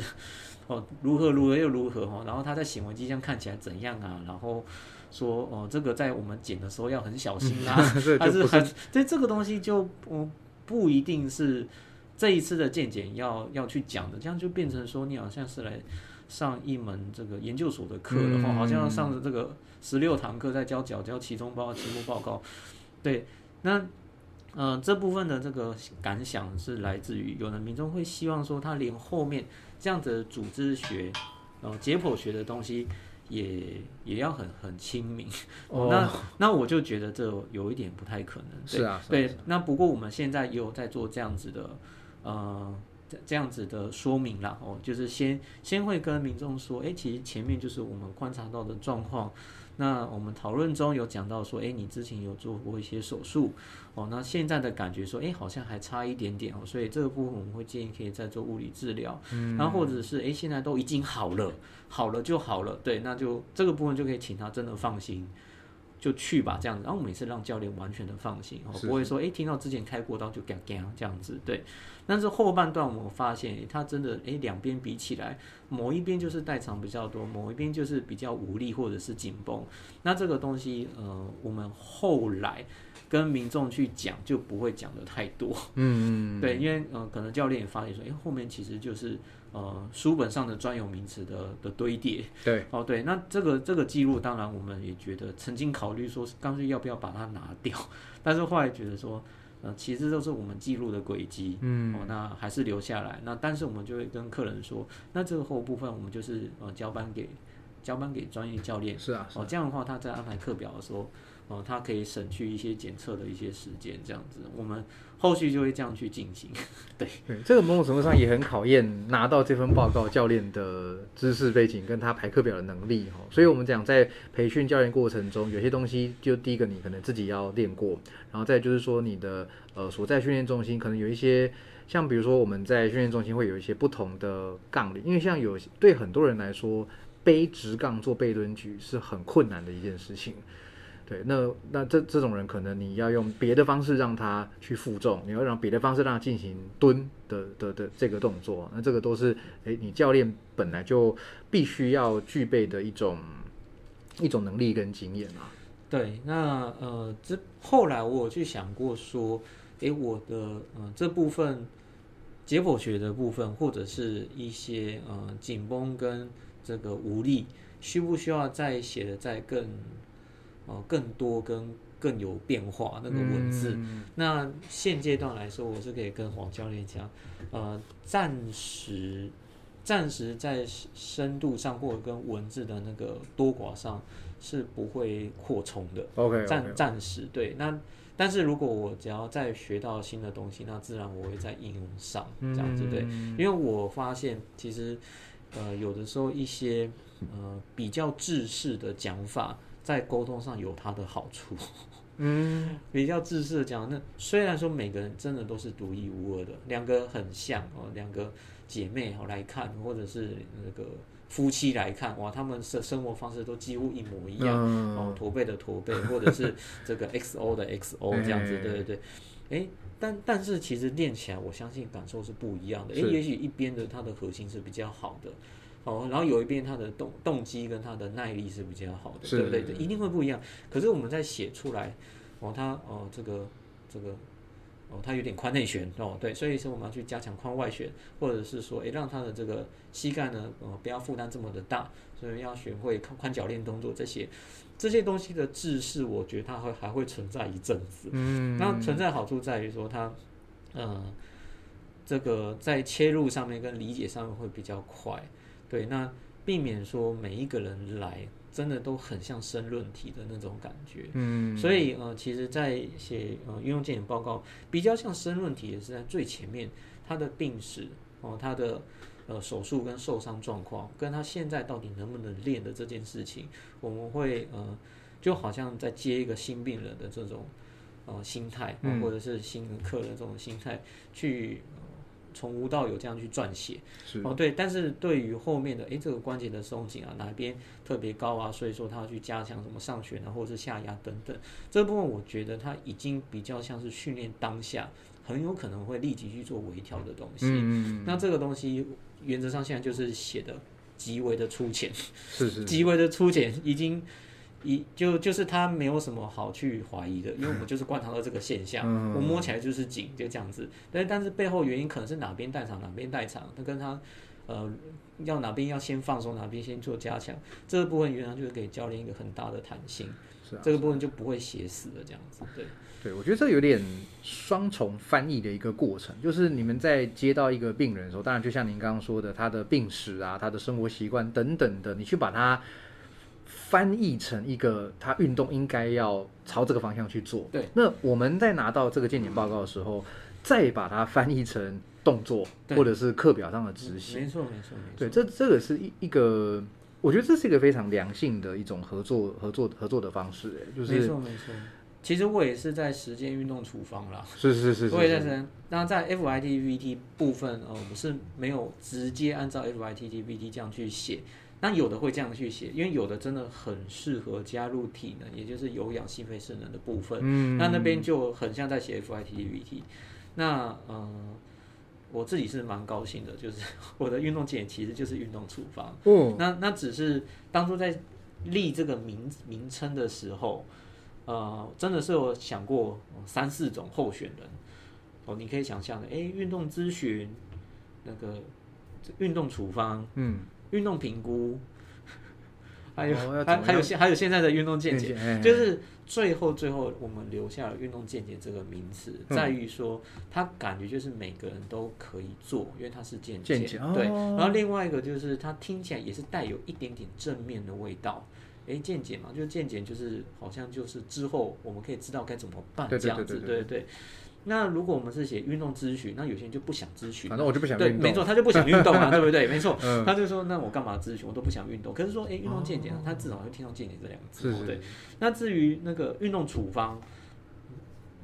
哦，如何如何又如何哈，然后他在显微镜上看起来怎样啊？然后说，哦，这个在我们剪的时候要很小心啊，*laughs* 还是很，这这个东西就不。不一定是这一次的见解要要去讲的，这样就变成说你好像是来上一门这个研究所的课的话，好像上的这个十六堂课在教教教期中报告、期末报告。对，那呃这部分的这个感想是来自于有的民众会希望说，他连后面这样子组织学、呃解剖学的东西。也也要很很亲民，那那我就觉得这有一点不太可能。是啊，对。那不过我们现在也有在做这样子的，呃，这样子的说明啦。哦，就是先先会跟民众说，哎，其实前面就是我们观察到的状况。那我们讨论中有讲到说，哎，你之前有做过一些手术，哦，那现在的感觉说，哎，好像还差一点点哦，所以这个部分我们会建议可以再做物理治疗，嗯，然后或者是，哎，现在都已经好了，好了就好了，对，那就这个部分就可以请他真的放心。就去吧，这样子，然后每次让教练完全的放心，哦，不会说，哎，听到之前开过刀就嘎嘎这样子，对。但是后半段我发现，他真的，哎，两边比起来，某一边就是代偿比较多，某一边就是比较无力或者是紧绷。那这个东西，呃，我们后来跟民众去讲，就不会讲的太多，嗯嗯，*laughs* 对，因为，呃，可能教练也发现说，哎，后面其实就是。呃，书本上的专有名词的的堆叠，对，哦对，那这个这个记录，当然我们也觉得曾经考虑说，干脆要不要把它拿掉，*laughs* 但是后来觉得说，呃，其实都是我们记录的轨迹，嗯，哦，那还是留下来。那但是我们就会跟客人说，那这个后部分我们就是呃交班给交班给专业教练，是啊，哦这样的话他在安排课表的时候，哦，它可以省去一些检测的一些时间，这样子，我们后续就会这样去进行。*laughs* 对，对，这个某种程度上也很考验拿到这份报告教练的知识背景跟他排课表的能力哈。所以我们讲在培训教练过程中，有些东西就第一个你可能自己要练过，然后再就是说你的呃所在训练中心可能有一些。像比如说，我们在训练中心会有一些不同的杠铃，因为像有对很多人来说，背直杠做背蹲举是很困难的一件事情。对，那那这这种人可能你要用别的方式让他去负重，你要让别的方式让他进行蹲的的的这个动作，那这个都是诶，你教练本来就必须要具备的一种一种能力跟经验啊。对，那呃，这后来我有去想过说，诶，我的呃这部分。解剖学的部分，或者是一些呃紧绷跟这个无力，需不需要再写的再更呃更多跟更有变化那个文字？那现阶段来说，我是可以跟黄教练讲，呃，暂时暂时在深度上或者跟文字的那个多寡上是不会扩充的。OK，暂暂时对那。但是如果我只要再学到新的东西，那自然我会在应用上这样子对，因为我发现其实呃有的时候一些呃比较制式的讲法，在沟通上有它的好处。*laughs* 嗯，*laughs* 比较自私的讲，那虽然说每个人真的都是独一无二的，两个很像哦，两个姐妹哦来看，或者是那个。夫妻来看，哇，他们生生活方式都几乎一模一样，哦，驼背的驼背，或者是这个 XO 的 XO 这样子，对 *laughs* 对对，哎，但但是其实练起来，我相信感受是不一样的，诶，也许一边的它的核心是比较好的，哦，然后有一边他的动动机跟他的耐力是比较好的，对不对？一定会不一样。可是我们在写出来，哦，他哦，这个这个。哦，他有点髋内旋哦，对，所以说我们要去加强髋外旋，或者是说，诶，让他的这个膝盖呢，呃，不要负担这么的大，所以要学会髋髋脚链动作这些，这些东西的制式，我觉得它会还会存在一阵子。嗯，那存在好处在于说它，呃，这个在切入上面跟理解上面会比较快，对，那避免说每一个人来。真的都很像申论题的那种感觉，嗯，所以呃，其实，在写呃运用健检报告，比较像申论题，也是在最前面，他的病史哦，他的呃手术跟受伤状况，跟他现在到底能不能练的这件事情，我们会呃，就好像在接一个新病人的这种呃心态，或者是新客的这种心态去。从无到有这样去撰写，哦对，但是对于后面的哎这个关节的松紧啊，哪边特别高啊，所以说他要去加强什么上旋啊，或者是下压等等，这部分我觉得他已经比较像是训练当下很有可能会立即去做微调的东西。嗯那这个东西原则上现在就是写的极为的粗浅，是是，极为的粗浅，已经。一就就是他没有什么好去怀疑的，因为我们就是观察到这个现象，我摸起来就是紧，就这样子。但但是背后原因可能是哪边代偿，哪边代偿，他跟他呃要哪边要先放松，哪边先做加强，这个部分原来就是给教练一个很大的弹性，是啊，这个部分就不会写死了这样子。对，对我觉得这有点双重翻译的一个过程，就是你们在接到一个病人的时候，当然就像您刚刚说的，他的病史啊，他的生活习惯等等的，你去把它。翻译成一个他运动应该要朝这个方向去做。对，那我们在拿到这个健检报告的时候，再把它翻译成动作或者是课表上的执行。没错，没错，没错。对，这这个是一一个，我觉得这是一个非常良性的一种合作合作合作的方式。哎，就是没错，没错。其实我也是在实践运动处方啦。是是是。我也在实那在 FITVT 部分，呃，我是没有直接按照 FITVT 这样去写。那有的会这样去写，因为有的真的很适合加入体能，也就是有氧心肺肾能的部分。嗯，那那边就很像在写 FITVT。那呃，我自己是蛮高兴的，就是 *laughs* 我的运动检其实就是运动处方。嗯，那那只是当初在立这个名名称的时候，呃，真的是有想过三四种候选人。哦，你可以想象的，哎，运动咨询，那个运动处方，嗯。运动评估，*laughs* 还有还还有现还有现在的运动见解，就是最后最后我们留下了运动见解这个名词，在于说它感觉就是每个人都可以做，因为它是见解，对。然后另外一个就是它听起来也是带有一点点正面的味道，哎，见解嘛，就是见解就是好像就是之后我们可以知道该怎么办这样子，对对对。对。那如果我们是写运动咨询，那有些人就不想咨询嘛，反正我就不想对。没错，他就不想运动啊，*laughs* 对不对？没错，嗯他就说那我干嘛咨询？我都不想运动。可是说，哎，运动健检，他至少会听到健检这两个字，对。那至于那个运动处方，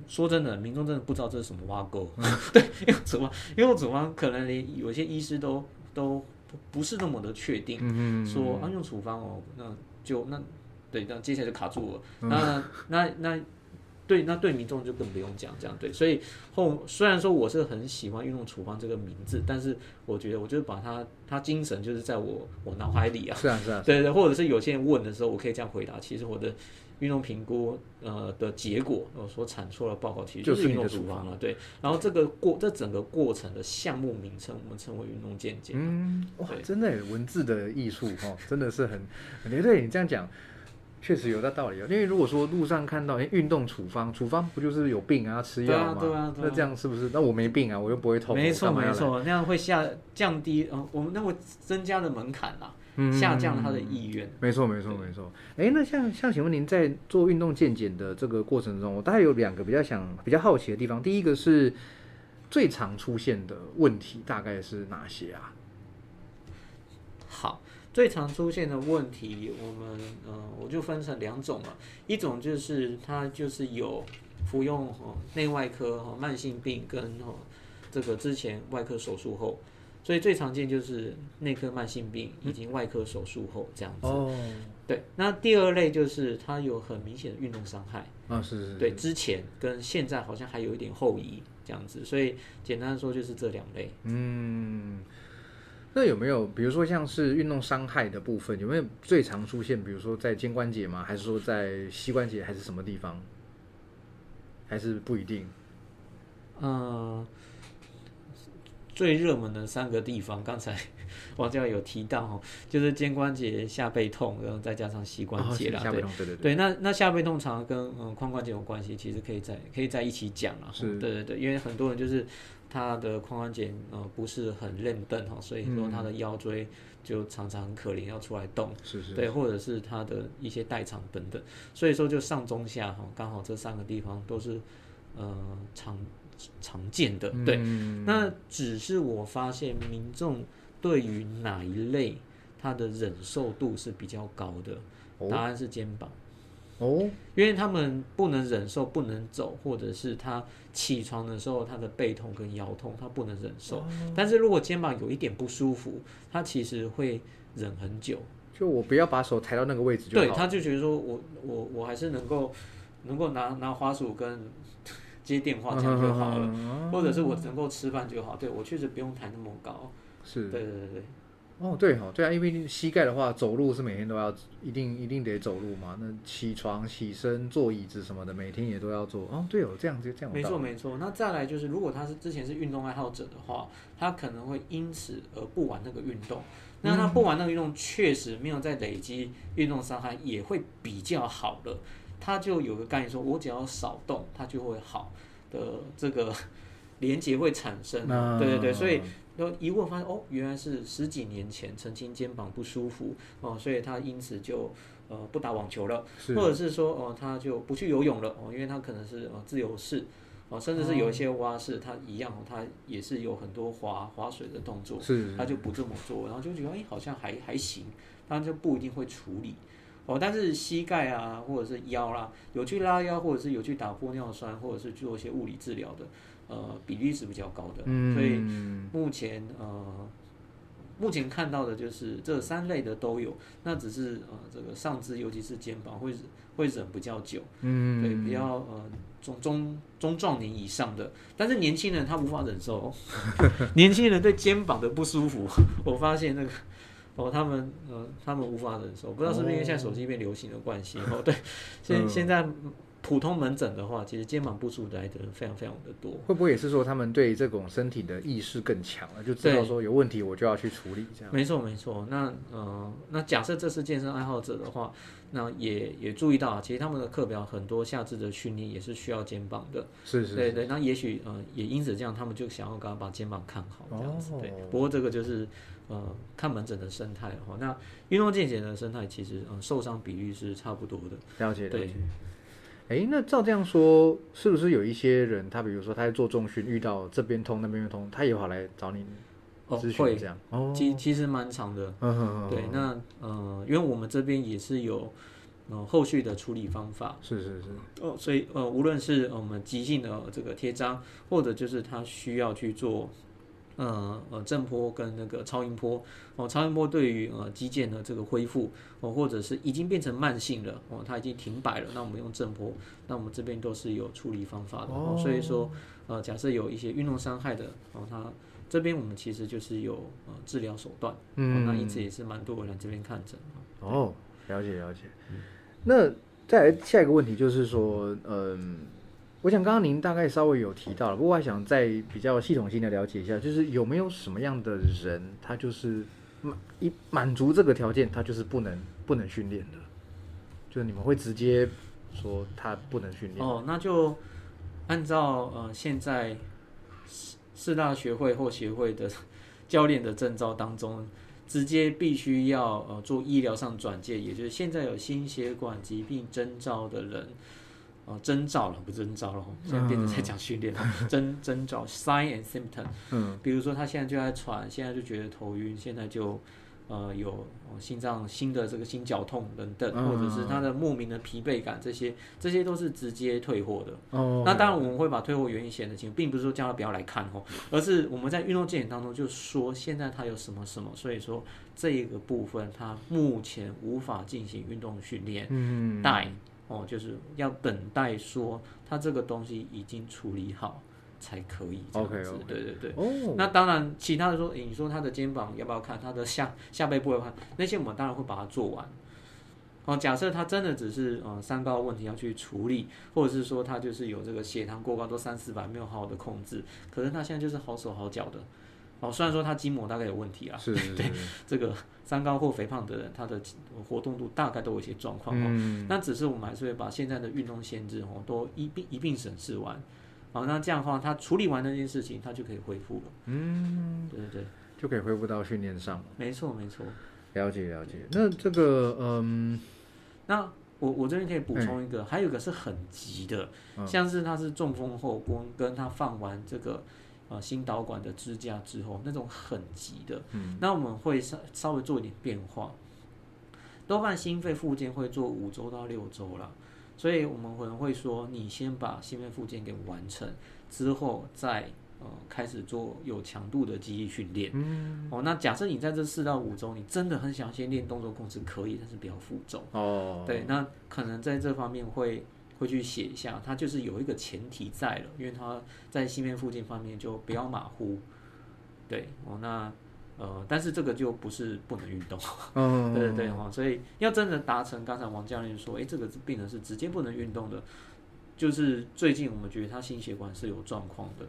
说真的，民众真的不知道这是什么挖沟。*laughs* 对，运动处方，运动处方可能连有些医师都都不不是那么的确定，嗯嗯，说啊用处方哦，那就那对，那接下来就卡住了。嗯那那那对，那对民众就更不用讲，这样对。所以后虽然说我是很喜欢运动处方这个名字，但是我觉得我就是把它它精神就是在我我脑海里啊。是啊是啊，对对，或者是有些人问的时候，我可以这样回答。其实我的运动评估呃的结果，我所产出的报告其实就是是运动处方了。对，然后这个过这整个过程的项目名称，我们称为运动健检。嗯，哇，真的耶文字的艺术哈，真的是很，很对你这样讲，确实有那道理哦。因为如果说路上看到哎运动处方，处方不就是有病啊吃药吗？对啊对啊对啊那这样是不是？那我没病啊，我又不会痛，没错没错，那样会下降低，呃，我们那会增加了门槛啦，嗯下降他的意愿。没错，没错，没错。哎，那像像，请问您在做运动健检的这个过程中，我大概有两个比较想、比较好奇的地方。第一个是最常出现的问题大概是哪些啊？好，最常出现的问题，我们呃，我就分成两种嘛，一种就是它就是有服用哦内外科哦慢性病跟哦这个之前外科手术后，所以最常见就是内科慢性病以及外科手术后这样子。哦，对，那第二类就是它有很明显的运动伤害。啊，是是是，对，之前跟现在好像还有一点后移这样子，所以简单说就是这两类。嗯，那有没有比如说像是运动伤害的部分，有没有最常出现？比如说在肩关节吗？还是说在膝关节，还是什么地方？还是不一定？嗯，最热门的三个地方，刚才 *laughs* 王教有提到哦，就是肩关节、下背痛，然后再加上膝关节啦。对哦下背痛，对对对，对，那那下背痛常常跟嗯髋关节有关系，其实可以在可以在一起讲了。是对对对，因为很多人就是他的髋关节呃不是很韧凳哈，所以说他的腰椎就常常很可怜，要出来动。是是，对，或者是他的一些代偿等等，所以说就上中下哈，刚好这三个地方都是呃常常见的。对，嗯那只是我发现民众对于哪一类他的忍受度是比较高的，哦答案是肩膀。哦，因为他们不能忍受不能走，或者是他起床的时候他的背痛跟腰痛，他不能忍受。但是如果肩膀有一点不舒服，他其实会忍很久。就我不要把手抬到那个位置就好。对，他就觉得说我我我还是能够能够拿拿滑鼠跟接电话这样就好了，了或者是我能够吃饭就好。对我确实不用抬那么高。是对对对对，哦，对哈，对啊，因为膝盖的话，走路是每天都要，一定一定得走路嘛。那起床、起身、坐椅子什么的，每天也都要做。哦，对哦，这样子这样没错没错。那再来就是，如果他是之前是运动爱好者的话，他可能会因此而不玩那个运动。那他不玩那个运动，确实没有在累积运动伤害，也会比较好了。他就有个概念说，我只要少动，它就会好的这个连接会产生。啊对对对，所以然后一问发现哦，原来是十几年前曾经肩膀不舒服哦，所以他因此就呃不打网球了，或者是说哦他就不去游泳了哦，因为他可能是呃自由式哦，甚至是有一些蛙式，他一样哦，他也是有很多划划水的动作，是他就不这么做，然后就觉得哎好像还还行，他就不一定会处理。哦，但是膝盖啊，或者是腰啦、有去拉腰，或者是有去打玻尿酸，或者是做一些物理治疗的，呃，比例是比较高的。嗯，所以目前呃，目前看到的就是这三类的都有，那只是呃这个上肢，尤其是肩膀会会忍比较久，嗯，对，比较呃中中中壮年以上的，但是年轻人他无法忍受，哦。*laughs* 年轻人对肩膀的不舒服，*laughs* 我发现那个。哦，他们呃，他们无法忍受，不知道是不是因为现在手机变流行的关系。哦，对，现嗯。现在普通门诊的话，其实肩膀不舒服来的人非常非常的多。会不会也是说他们对这种身体的意识更强了，就知道对说有问题我就要去处理这样？没错没错，那呃，那假设这是健身爱好者的话，那也也注意到啊，其实他们的课表很多下肢的训练也是需要肩膀的。是是是，对对，那也许呃也因此这样，他们就想要赶快把肩膀看好这样子。对哦，不过这个就是呃看门诊的生态哈。那运动健检的生态其实呃受伤比率是差不多的。对了解了解。哎，那照这样说，是不是有一些人，他比如说他在做重训，遇到这边通那边通，他也跑来找你哦咨询会这样？哦，其其实蛮长的。嗯对，那呃因为我们这边也是有呃后续的处理方法。是是是，哦，所以呃，无论是呃我们急性的这个贴章，或者就是他需要去做呃呃震波跟那个超音波哦，超音波对于呃肌腱的这个恢复哦，或者是已经变成慢性了哦，它已经停摆了，那我们用震波，那我们这边都是有处理方法的哦所以说呃，假设有一些运动伤害的哦，它这边我们其实就是有呃治疗手段，嗯哦，那因此也是蛮多人来这边看诊。哦，了解了解。那再来下一个问题就是说，嗯，我想刚刚您大概稍微有提到了，不过还想再比较系统性的了解一下，就是有没有什么样的人，他就是满一满足这个条件，他就是不能不能训练的，就是你们会直接说他不能训练。哦，那就按照呃现在四四大学会或协会的 *laughs* 教练的证照当中，直接必须要呃做医疗上转介，也就是现在有心血管疾病征兆的人。呃，征兆了，不征兆了，现在变成在讲训练了。征征兆 （sign and symptom），嗯。比如说他现在就在喘，现在就觉得头晕，现在就呃有呃心脏新的这个心绞痛等等，嗯或者是他的莫名的疲惫感，这些这些都是直接退货的。哦，那当然我们会把退货原因写得清楚，并不是说叫他不要来看哦，而是我们在运动健检当中就说现在他有什么什么，所以说这一个部分他目前无法进行运动训练，嗯。待哦，就是要等待说他这个东西已经处理好才可以这样子。对对对。哦，那当然，其他的说，诶你说他的肩膀要不要看？他的下下背部要看？那些我们当然会把它做完。哦，假设他真的只是呃三高问题要去处理，或者是说他就是有这个血糖过高，都三四百没有好好的控制，可是他现在就是好手好脚的。哦，虽然说他筋膜大概有问题啊，是是 *laughs* 是，这个三高或肥胖的人，他的活动度大概都有一些状况哦。嗯，那只是我们还是会把现在的运动限制哦都一并一并审视完。好，那这样的话，他处理完那件事情，他就可以恢复了。嗯，对对对，就可以恢复到训练上。没错没错。了解了解。那这个嗯，那我我这边可以补充一个，还有一个是很急的，嗯像是他是中风后跟跟他放完这个呃心导管的支架之后，那种很急的，嗯那我们会稍稍微做一点变化。多半心肺复健会做五周到六周啦，所以我们可能会说，你先把心肺复健给完成之后，再呃开始做有强度的肌力训练。嗯，哦，那假设你在这四到五周，你真的很想先练动作控制，可以，但是不要负重。哦，对，那可能在这方面会会去写一下，它就是有一个前提在了，因为它在心面附近方面就不要马虎。对，哦，那呃，但是这个就不是不能运动，*laughs* 嗯，对对对哈、所以要真的达成刚才王教练说，诶，这个病人是直接不能运动的，就是最近我们觉得他心血管是有状况的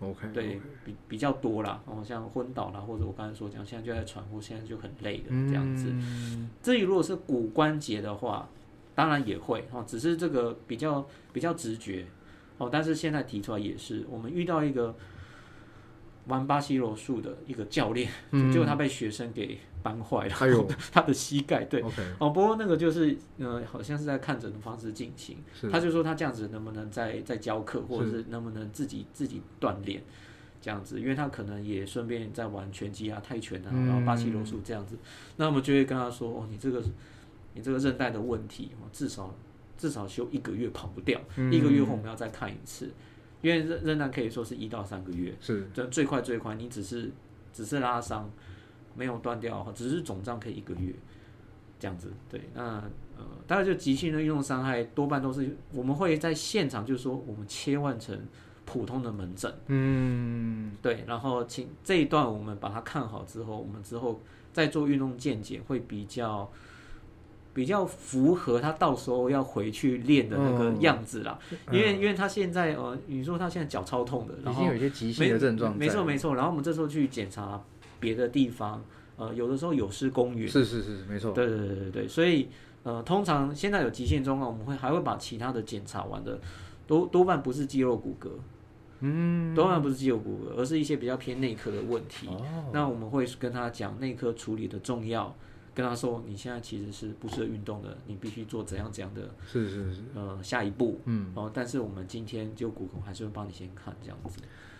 ，，OK，对，比比较多啦，哦，像昏倒啦，或者我刚才所讲，现在就在喘呼现在就很累的这样子。嗯至于如果是骨关节的话，当然也会哦，只是这个比较比较直觉哦。但是现在提出来也是，我们遇到一个玩巴西柔术的一个教练，嗯。*laughs* 结果他被学生给扳坏了，哎呦。*laughs* 他的膝盖对。哦，不过那个就是，呃，好像是在看诊的方式进行，他就说他这样子能不能再再教课，或者是是能不能自己自己锻炼，这样子，因为他可能也顺便在玩拳击啊、泰拳啊，嗯。然后巴西柔术这样子，那我们就会跟他说，哦，你这个你这个韧带的问题，哦，至少至少休一个月跑不掉，嗯。一个月后我们要再看一次，因为韧韧带可以说是一到三个月，是这最快最快，你只是只是拉伤，没有断掉，只是肿胀可以一个月，这样子。对，那呃，大概就急性的运动伤害，多半都是我们会在现场就是说，我们切换成普通的门诊，嗯。对，然后请这一段我们把它看好之后，我们之后再做运动健检会比较比较符合他到时候要回去练的那个嗯样子啦。因为因为他现在呃，你说他现在脚超痛的，然后已经有一些急性的症状在，没错没错。然后我们这时候去检查别的地方，呃，有的时候有失公允。是是是，没错。对对对对对，所以呃，通常现在有极限状况，我们会还会把其他的检查完的，多多半不是肌肉骨骼，嗯，多半不是肌肉骨骼，而是一些比较偏内科的问题。哦，那我们会跟他讲内科处理的重要，跟他说你现在其实是不适合运动的，你必须做怎样怎样的是是是，呃下一步。嗯，哦，但是我们今天就骨孔还是会帮你先看这样子。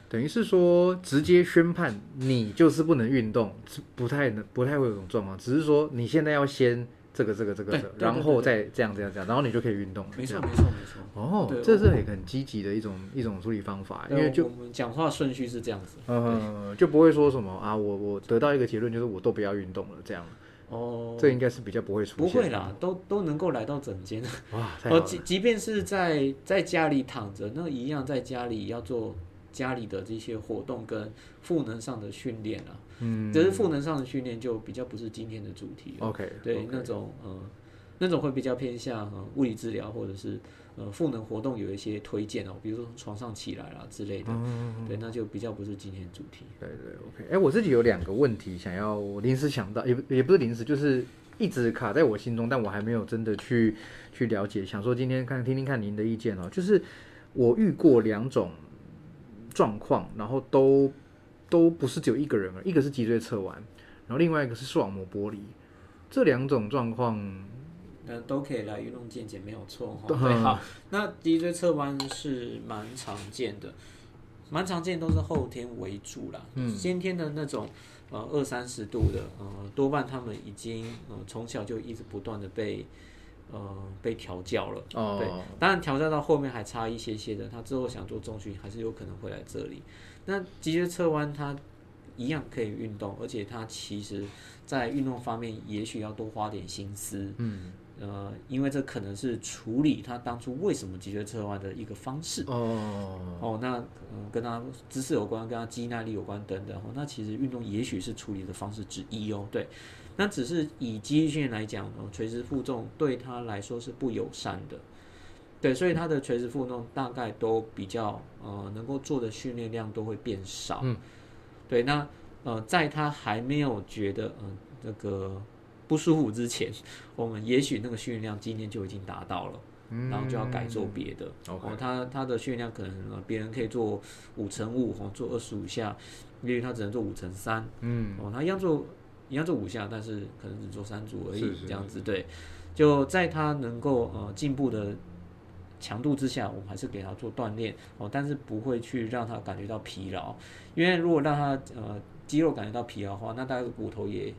等于是说直接宣判你就是不能运动，是不太能不太会有这种状况，只是说你现在要先这个这个这个然后再这样这样这样，然后你就可以运动了。没错没错没错。哦，这是很很积极的一种一种处理方法，因为就我们讲话顺序是这样子。嗯就不会说什么啊，我我得到一个结论就是我都不要运动了这样，哦，这应该是比较不会出现。不会啦，都都能够来到诊间。哇，*laughs* 太好哦，了即即便是在在家里躺着，那一样在家里要做家里的这些活动跟赋能上的训练啊。嗯只是赋能上的训练就比较不是今天的主题了。，OK，对那种呃，那种会比较偏向呃物理治疗或者是呃赋能活动有一些推荐哦，比如说从床上起来啦之类的。嗯对，那就比较不是今天主题。对对，OK。哎，我自己有两个问题想要我临时想到，也不也不是临时，就是一直卡在我心中，但我还没有真的去去了解。想说今天看听听看您的意见哦，就是我遇过两种状况，然后都都不是只有一个人一个是脊椎侧弯，然后另外一个是视网膜剥离。这两种状况，那都可以来运动健检，没有错哈。嗯对，好，那脊椎侧弯是蛮常见的，蛮常见都是后天为主啦。嗯先天的那种呃二三十度的，呃多半他们已经呃从小就一直不断的被呃被调教了。哦对哦，，当然调教到后面还差一些些的，他之后想做重训还是有可能会来这里。那脊椎侧弯它一样可以运动，而且它其实在运动方面也许要多花点心思。嗯，呃，因为这可能是处理他当初为什么脊椎侧弯的一个方式。哦，哦，那嗯，跟他姿势有关，跟他肌耐力有关等等。哦，那其实运动也许是处理的方式之一哦。对，那只是以肌力训练来讲，哦，垂直负重对他来说是不友善的。对，所以他的垂直负重大概都比较呃能够做的训练量都会变少。嗯，对，那呃在他还没有觉得嗯、呃、这个不舒服之前，*laughs* 我们也许那个训练量今天就已经达到了。嗯然后就要改做别的。哦，他他的训练量可能呃别人可以做五乘五，哦，做二十五下，因为他只能做五乘三，嗯，哦，他一样做一样做五下，但是可能只做三组而已，是是这样子对。就在他能够呃进步的强度之下，我们还是给他做锻炼哦，但是不会去让他感觉到疲劳，因为如果让他呃肌肉感觉到疲劳的话，那大概骨头也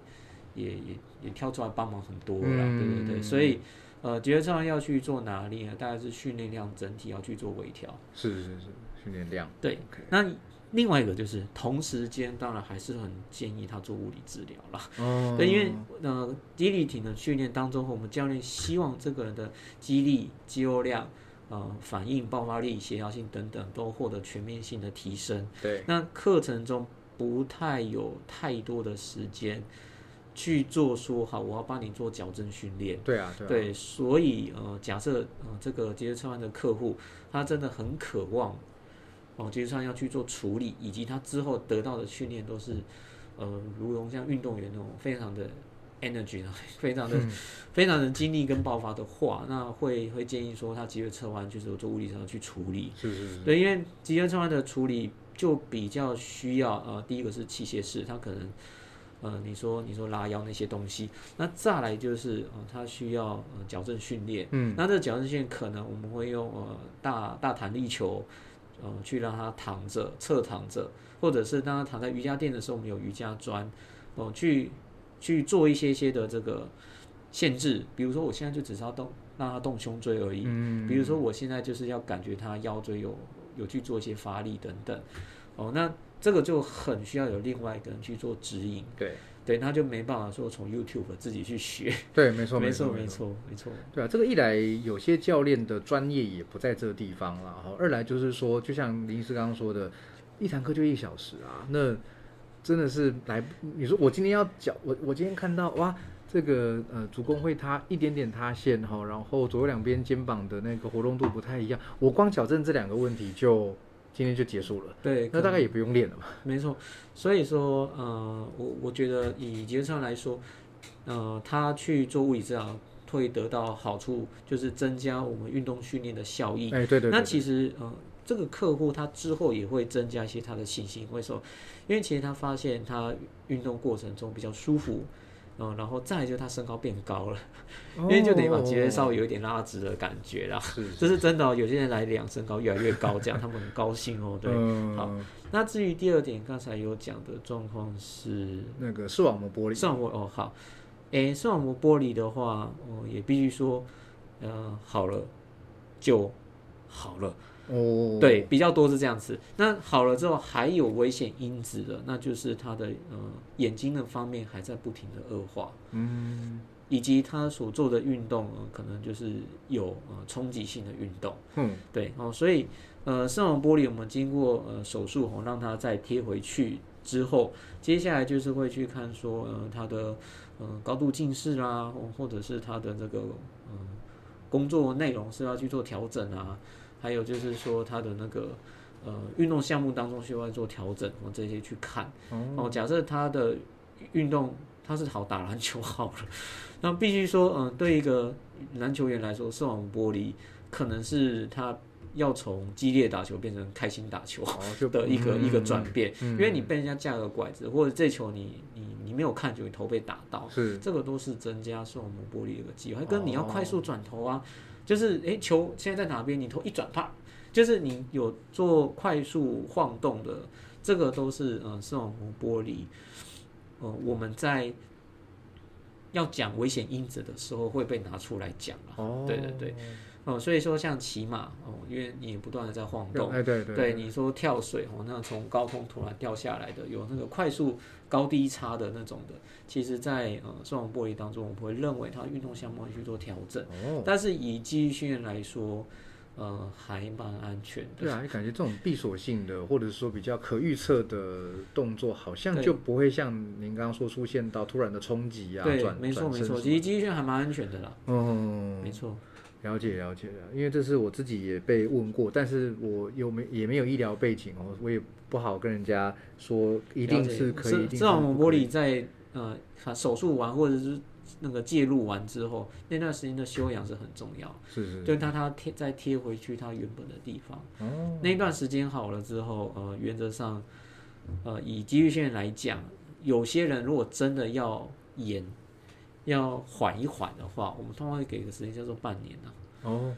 也也也跳出来帮忙很多了啦，对对对，嗯所以呃，觉得这样要去做哪里呢？大概是训练量整体要去做微调。是是是，训练量，对那另外一个就是同时间，当然还是很建议他做物理治疗啦。哦对，因为呃，肌力体的训练当中，我们教练希望这个人的肌力、肌肉量、呃反应、爆发力、协调性等等都获得全面性的提升。对，那课程中不太有太多的时间去做说好，我要帮你做矫正训练。对啊，对啊，对，所以呃，假设呃这个接车湾的客户，他真的很渴望哦，接车湾要去做处理，以及他之后得到的训练都是呃，如同像运动员那种非常的 energy 啊，*laughs* 非常的、非常的精力跟爆发的话，那会会建议说他脊椎侧弯就是做物理上去处理。是是是，对，因为脊椎侧弯的处理就比较需要呃，第一个是器械式，他可能呃，你说你说拉腰那些东西，那再来就是呃，它需要呃矫正训练。嗯，那这个矫正训练可能我们会用呃大大弹力球，呃，去让它躺着侧躺着，或者是当他躺在瑜伽垫的时候，我们有瑜伽砖，哦、去去做一些些的这个限制，比如说我现在就只是要动让他动胸椎而已，嗯，比如说我现在就是要感觉他腰椎有有去做一些发力等等，哦，那这个就很需要有另外一个人去做指引，对。对，他就没办法说从 YouTube 自己去学，对，没错 *laughs* 没错没，错没错，对啊，这个一来有些教练的专业也不在这个地方啦，哈，二来就是说，就像林医师刚刚说的，一堂课就一小时啊，那真的是来，你说我今天要讲，我我今天看到哇，这个呃足弓会塌一点点塌陷哈，然后左右两边肩膀的那个活动度不太一样，我光矫正这两个问题就今天就结束了。对，那大概也不用练了嘛。没错，所以说呃，我我觉得以杰上来说，呃，他去做物理治疗会得到好处，就是增加我们运动训练的效益。哎，对对对。那其实呃。这个客户他之后也会增加一些他的信心，为什么？因为其实他发现他运动过程中比较舒服，嗯，然后再就是他身高变高了，*laughs* 因为就等于把脊椎稍微有一点拉直的感觉啦。是，这是真的。有些人来量身高越来越高，这样他们很高兴哦。对，好。那至于第二点，刚才有讲的状况是那个视网膜玻璃。视网膜哦，好。诶，视网膜玻璃的话，哦，也必须说，呃，好了就好了。哦，对，比较多是这样子。那好了之后还有危险因子的，那就是他的呃眼睛的方面还在不停的恶化，嗯，以及他所做的运动呃可能就是有呃冲击性的运动，嗯，对哦，所以呃视网玻璃我们经过呃手术哦让它再贴回去之后，接下来就是会去看说呃他的呃高度近视啦，或者是他的这个嗯工作内容是要去做调整啊。还有就是说他的那个呃运动项目当中需要做调整，我这些去看哦。假设他的运动他是好打篮球好了，*laughs* 那必须说嗯，对一个篮球员来说，视网膜玻璃可能是他要从激烈打球变成开心打球 *laughs* 的一个一个转变。因为你被人家架个拐子，或者这球你你你没有看就你头被打到，是这个都是增加视网膜玻璃的一个机会，跟你要快速转头啊。就是诶，球现在在哪边？你头一转，啪，就是你有做快速晃动的，这个都是呃视网膜玻璃。呃，我们在要讲危险因子的时候会被拿出来讲了。哦，对对对。哦，所以说像骑马哦，因为你不断的在晃动，哎对对，对你说跳水哦，那从高空突然掉下来的，有那个快速高低差的那种的，其实，在呃视网玻璃当中，我们会认为它运动项目去做调整，哦，但是以肌力训练来说，呃，还蛮安全的。对啊，你感觉这种闭锁性的，或者是说比较可预测的动作，好像就不会像您刚刚说出现到突然的冲击啊，对，没错没错，其实肌力训练还蛮安全的啦。嗯，没错。了解了解了，因为这是我自己也被问过，但是我有没也没有医疗背景哦，我也不好跟人家说一定是可以。这种玻璃在呃手术完或者是那个介入完之后，那段时间的修养是很重要。是是。就它它贴再贴回去它原本的地方。哦。那段时间好了之后，呃，原则上，呃，以肌肉线来讲，有些人如果真的要延。要缓一缓的话，我们通常会给个时间叫做半年呢。哦，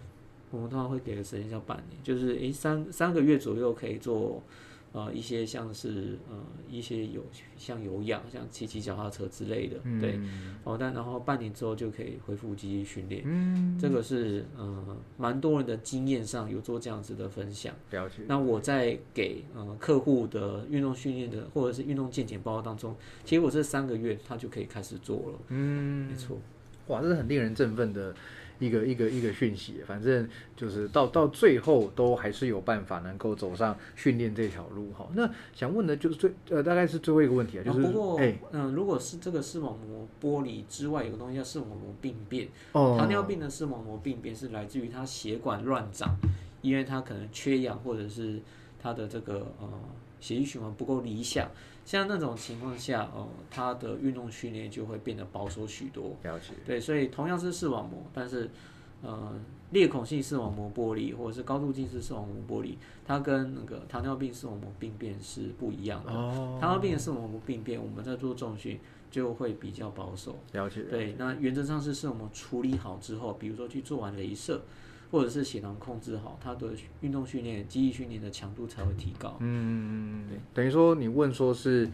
我们通常会给个时间叫半年，就是诶三三个月左右可以做。呃，一些像是呃一些有像有氧，像骑骑脚踏车之类的，对，哦，但然后半年之后就可以恢复肌力训练，嗯，这个是呃蛮多人的经验上有做这样子的分享。了解。那我在给呃客户的运动训练的或者是运动健检报告当中，其实我这三个月他就可以开始做了，嗯，没错。哇，这是很令人振奋的。一个一个一个讯息，反正就是到到最后都还是有办法能够走上训练这条路哈。那想问的就是最呃大概是最后一个问题啊，就是不过嗯，如果是这个视网膜剥离之外，有个东西叫视网膜病变。哦。糖尿病的视网膜病变是来自于它血管乱长，因为它可能缺氧或者是它的这个呃血液循环不够理想。像那种情况下，哦，他的运动训练就会变得保守许多。了解。对，所以同样是视网膜，但是，呃，裂孔性视网膜剥离或者是高度近视视网膜剥离，它跟那个糖尿病视网膜病变是不一样的。哦。糖尿病的视网膜病变，我们在做重训就会比较保守。了解。对，那原则上是视网膜处理好之后，比如说去做完镭射。或者是血糖控制好，他的运动训练、记忆训练的强度才会提高。嗯，对，等于说你问说是，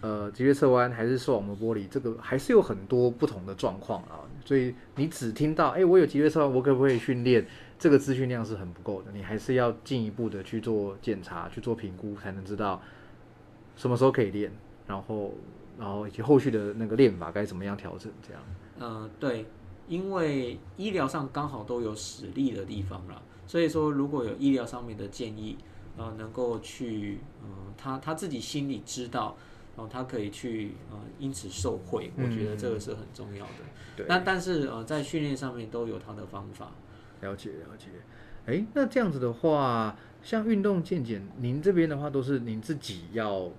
呃，脊椎侧弯还是视网膜剥离，这个还是有很多不同的状况啊。所以你只听到，哎，我有脊椎侧弯，我可不可以训练？这个资讯量是很不够的，你还是要进一步的去做检查、去做评估，才能知道什么时候可以练，然后，然后以及后续的那个练法该怎么样调整，这样。嗯，对。因为医疗上刚好都有实力的地方了，所以说如果有医疗上面的建议，呃，能够去，呃，他他自己心里知道，然后，他可以去呃因此受惠，我觉得这个是很重要的。对，那但是呃在训练上面都有他的方法。了解了解。哎，那这样子的话，像运动健检，您这边的话都是您自己要，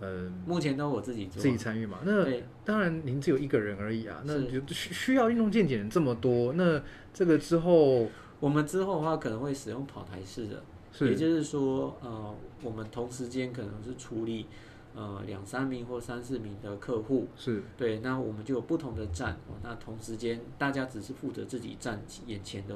呃，目前都我自己做，自己参与嘛？那，当然您只有一个人而已啊，那就需需要运动健检人这么多，那这个之后我们之后的话可能会使用跑台式的，也就是说，呃，我们同时间可能是处理呃两三名或三四名的客户，是。对，那我们就有不同的站，哦，那同时间大家只是负责自己站眼前的。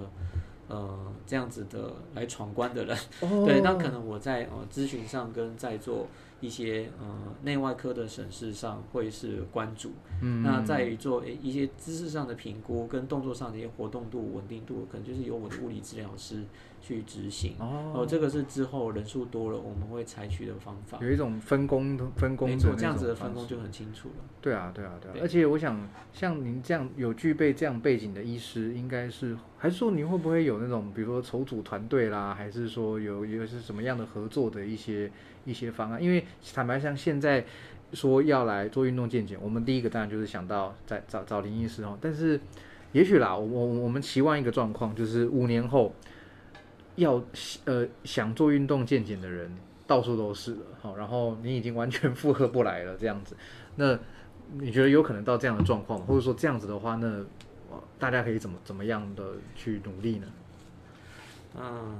呃，这样子的来闯关的人，哦。对，那可能我在呃咨询上跟在做一些呃内外科的审视上会是关注，嗯那在于做诶一些姿势上的评估跟动作上的一些活动度、稳定度，可能就是由我的物理治疗师去执行。哦哦，这个是之后人数多了我们会采取的方法。有一种分工分工没错，这样子的分工就很清楚了。对啊，对啊，对啊，对而且我想，像您这样有具备这样背景的医师，应该是还是说您会不会有那种，比如说筹组团队啦，还是说有有是什么样的合作的一些一些方案？因为坦白像现在说要来做运动健检，我们第一个当然就是想到在找找林医师哦，但是也许啦，我我我们期望一个状况，就是五年后要呃想做运动健检的人到处都是了，好，然后你已经完全负荷不来了这样子，那你觉得有可能到这样的状况，或者说这样子的话，那大家可以怎么怎么样的去努力呢？嗯，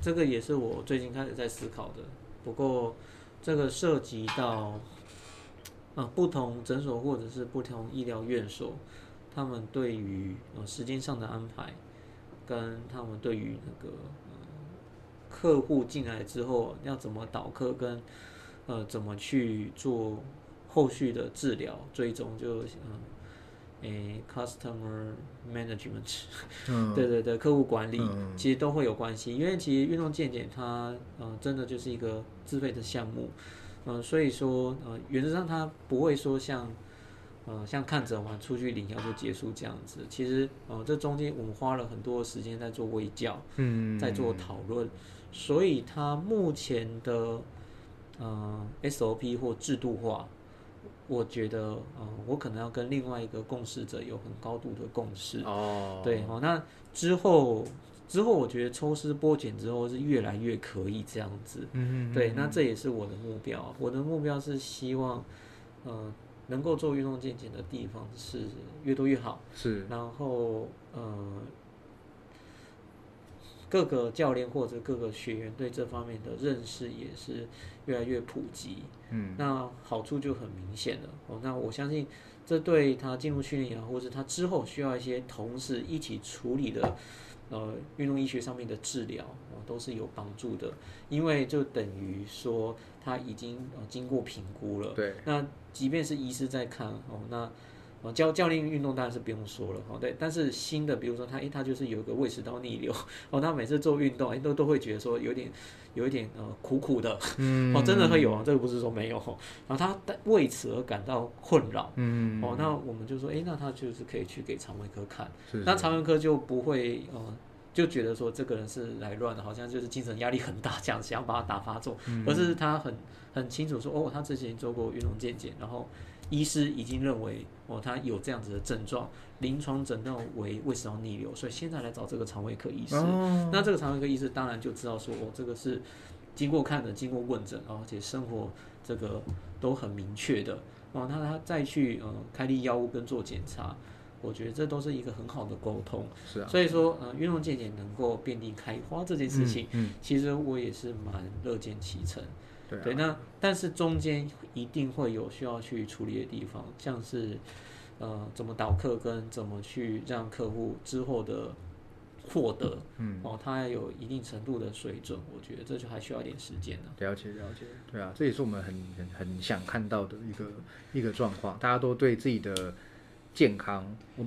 这个也是我最近开始在思考的。不过，这个涉及到，呃，不同诊所或者是不同医疗院所，他们对于呃时间上的安排，跟他们对于那个呃客户进来之后要怎么导客跟呃怎么去做后续的治疗追踪，就嗯。诶，customer management，、嗯，对对对，客户管理、嗯。其实都会有关系，因为其实运动健检它呃真的就是一个自费的项目，嗯、所以说呃原则上它不会说像呃像看诊完出去领药就结束这样子，其实呃这中间我们花了很多时间在做微教，嗯，在做讨论，所以它目前的呃 SOP 或制度化，我觉得呃我可能要跟另外一个共事者有很高度的共识。哦，对，哦，那之后之后我觉得抽丝剥茧之后是越来越可以这样子。嗯，嗯，对，嗯那这也是我的目标。我的目标是希望呃能够做运动健检的地方是越多越好。是然后呃，各个教练或者各个学员对这方面的认识也是越来越普及，嗯，那好处就很明显了。哦，那我相信这对他进入训练营，或是他之后需要一些同事一起处理的。呃，运动医学上面的治疗哦，都是有帮助的，因为就等于说他已经呃经过评估了，对，那即便是医师在看哦，那呃教教练运动当然是不用说了哦，对，但是新的比如说他诶，他就是有一个胃食道逆流 *laughs* 哦，他每次做运动诶都都会觉得说有点有一点呃苦苦的嗯，哦，真的会有啊，这个不是说没有哦，然后他为此而感到困扰嗯，哦，那我们就说诶，那他就是可以去给肠胃科看，是那肠胃科就不会呃。就觉得说这个人是来乱的，好像就是精神压力很大这样，想要把他打发走，嗯。而是他很很清楚说，哦，他之前做过运动健检，然后医师已经认为哦他有这样子的症状，临床诊断为胃食道逆流，所以现在来找这个肠胃科医师。哦，那这个肠胃科医师当然就知道说，哦，这个是经过看的，经过问诊，而且生活这个都很明确的，哦，那他再去呃开立药物跟做检查。我觉得这都是一个很好的沟通，是啊，所以说，呃，运动健检能够遍地开花这件事情，嗯，其实我也是蛮乐见其成。对啊，对，那但是中间一定会有需要去处理的地方，像是呃怎么导客跟怎么去让客户之后的获得，嗯，哦，它有一定程度的水准，我觉得这就还需要一点时间呢。了解了解，对啊，这也是我们很很很想看到的一个一个状况，大家都对自己的健康，我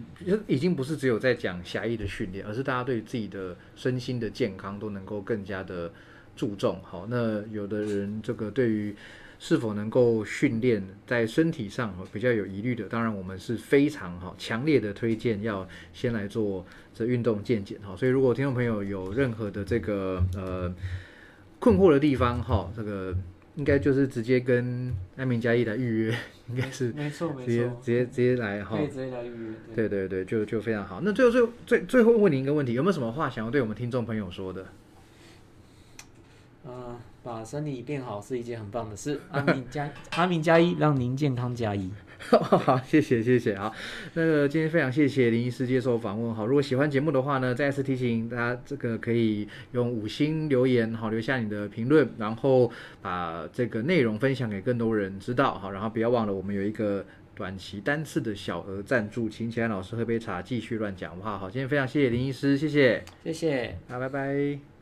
已经不是只有在讲狭义的训练，而是大家对自己的身心的健康都能够更加的注重。好，那有的人这个对于是否能够训练在身体上哦比较有疑虑的，当然我们是非常哈强烈的推荐要先来做这运动健检哈。所以如果听众朋友有任何的这个呃困惑的地方哈，这个应该就是直接跟安明加一来预约，应该是 *laughs* 没错没直接，直接直接来哈可。以直接来预约。对对对，就就非常好。那最后最后最最后问您一个问题，有没有什么话想要对我们听众朋友说的？呃，把身体变好是一件很棒的事。*laughs* 阿明加阿明加一，让您健康加一。*laughs* 好，谢谢谢谢。啊，那个今天非常谢谢林医师接受访问。好，如果喜欢节目的话呢，再次提醒大家，这个可以用五星留言，好留下你的评论，然后把这个内容分享给更多人知道。好，然后不要忘了我们有一个。短期单次的小额赞助，请起来老师喝杯茶，继续乱讲话。好，今天非常谢谢林医师，谢谢，谢谢。好，拜拜。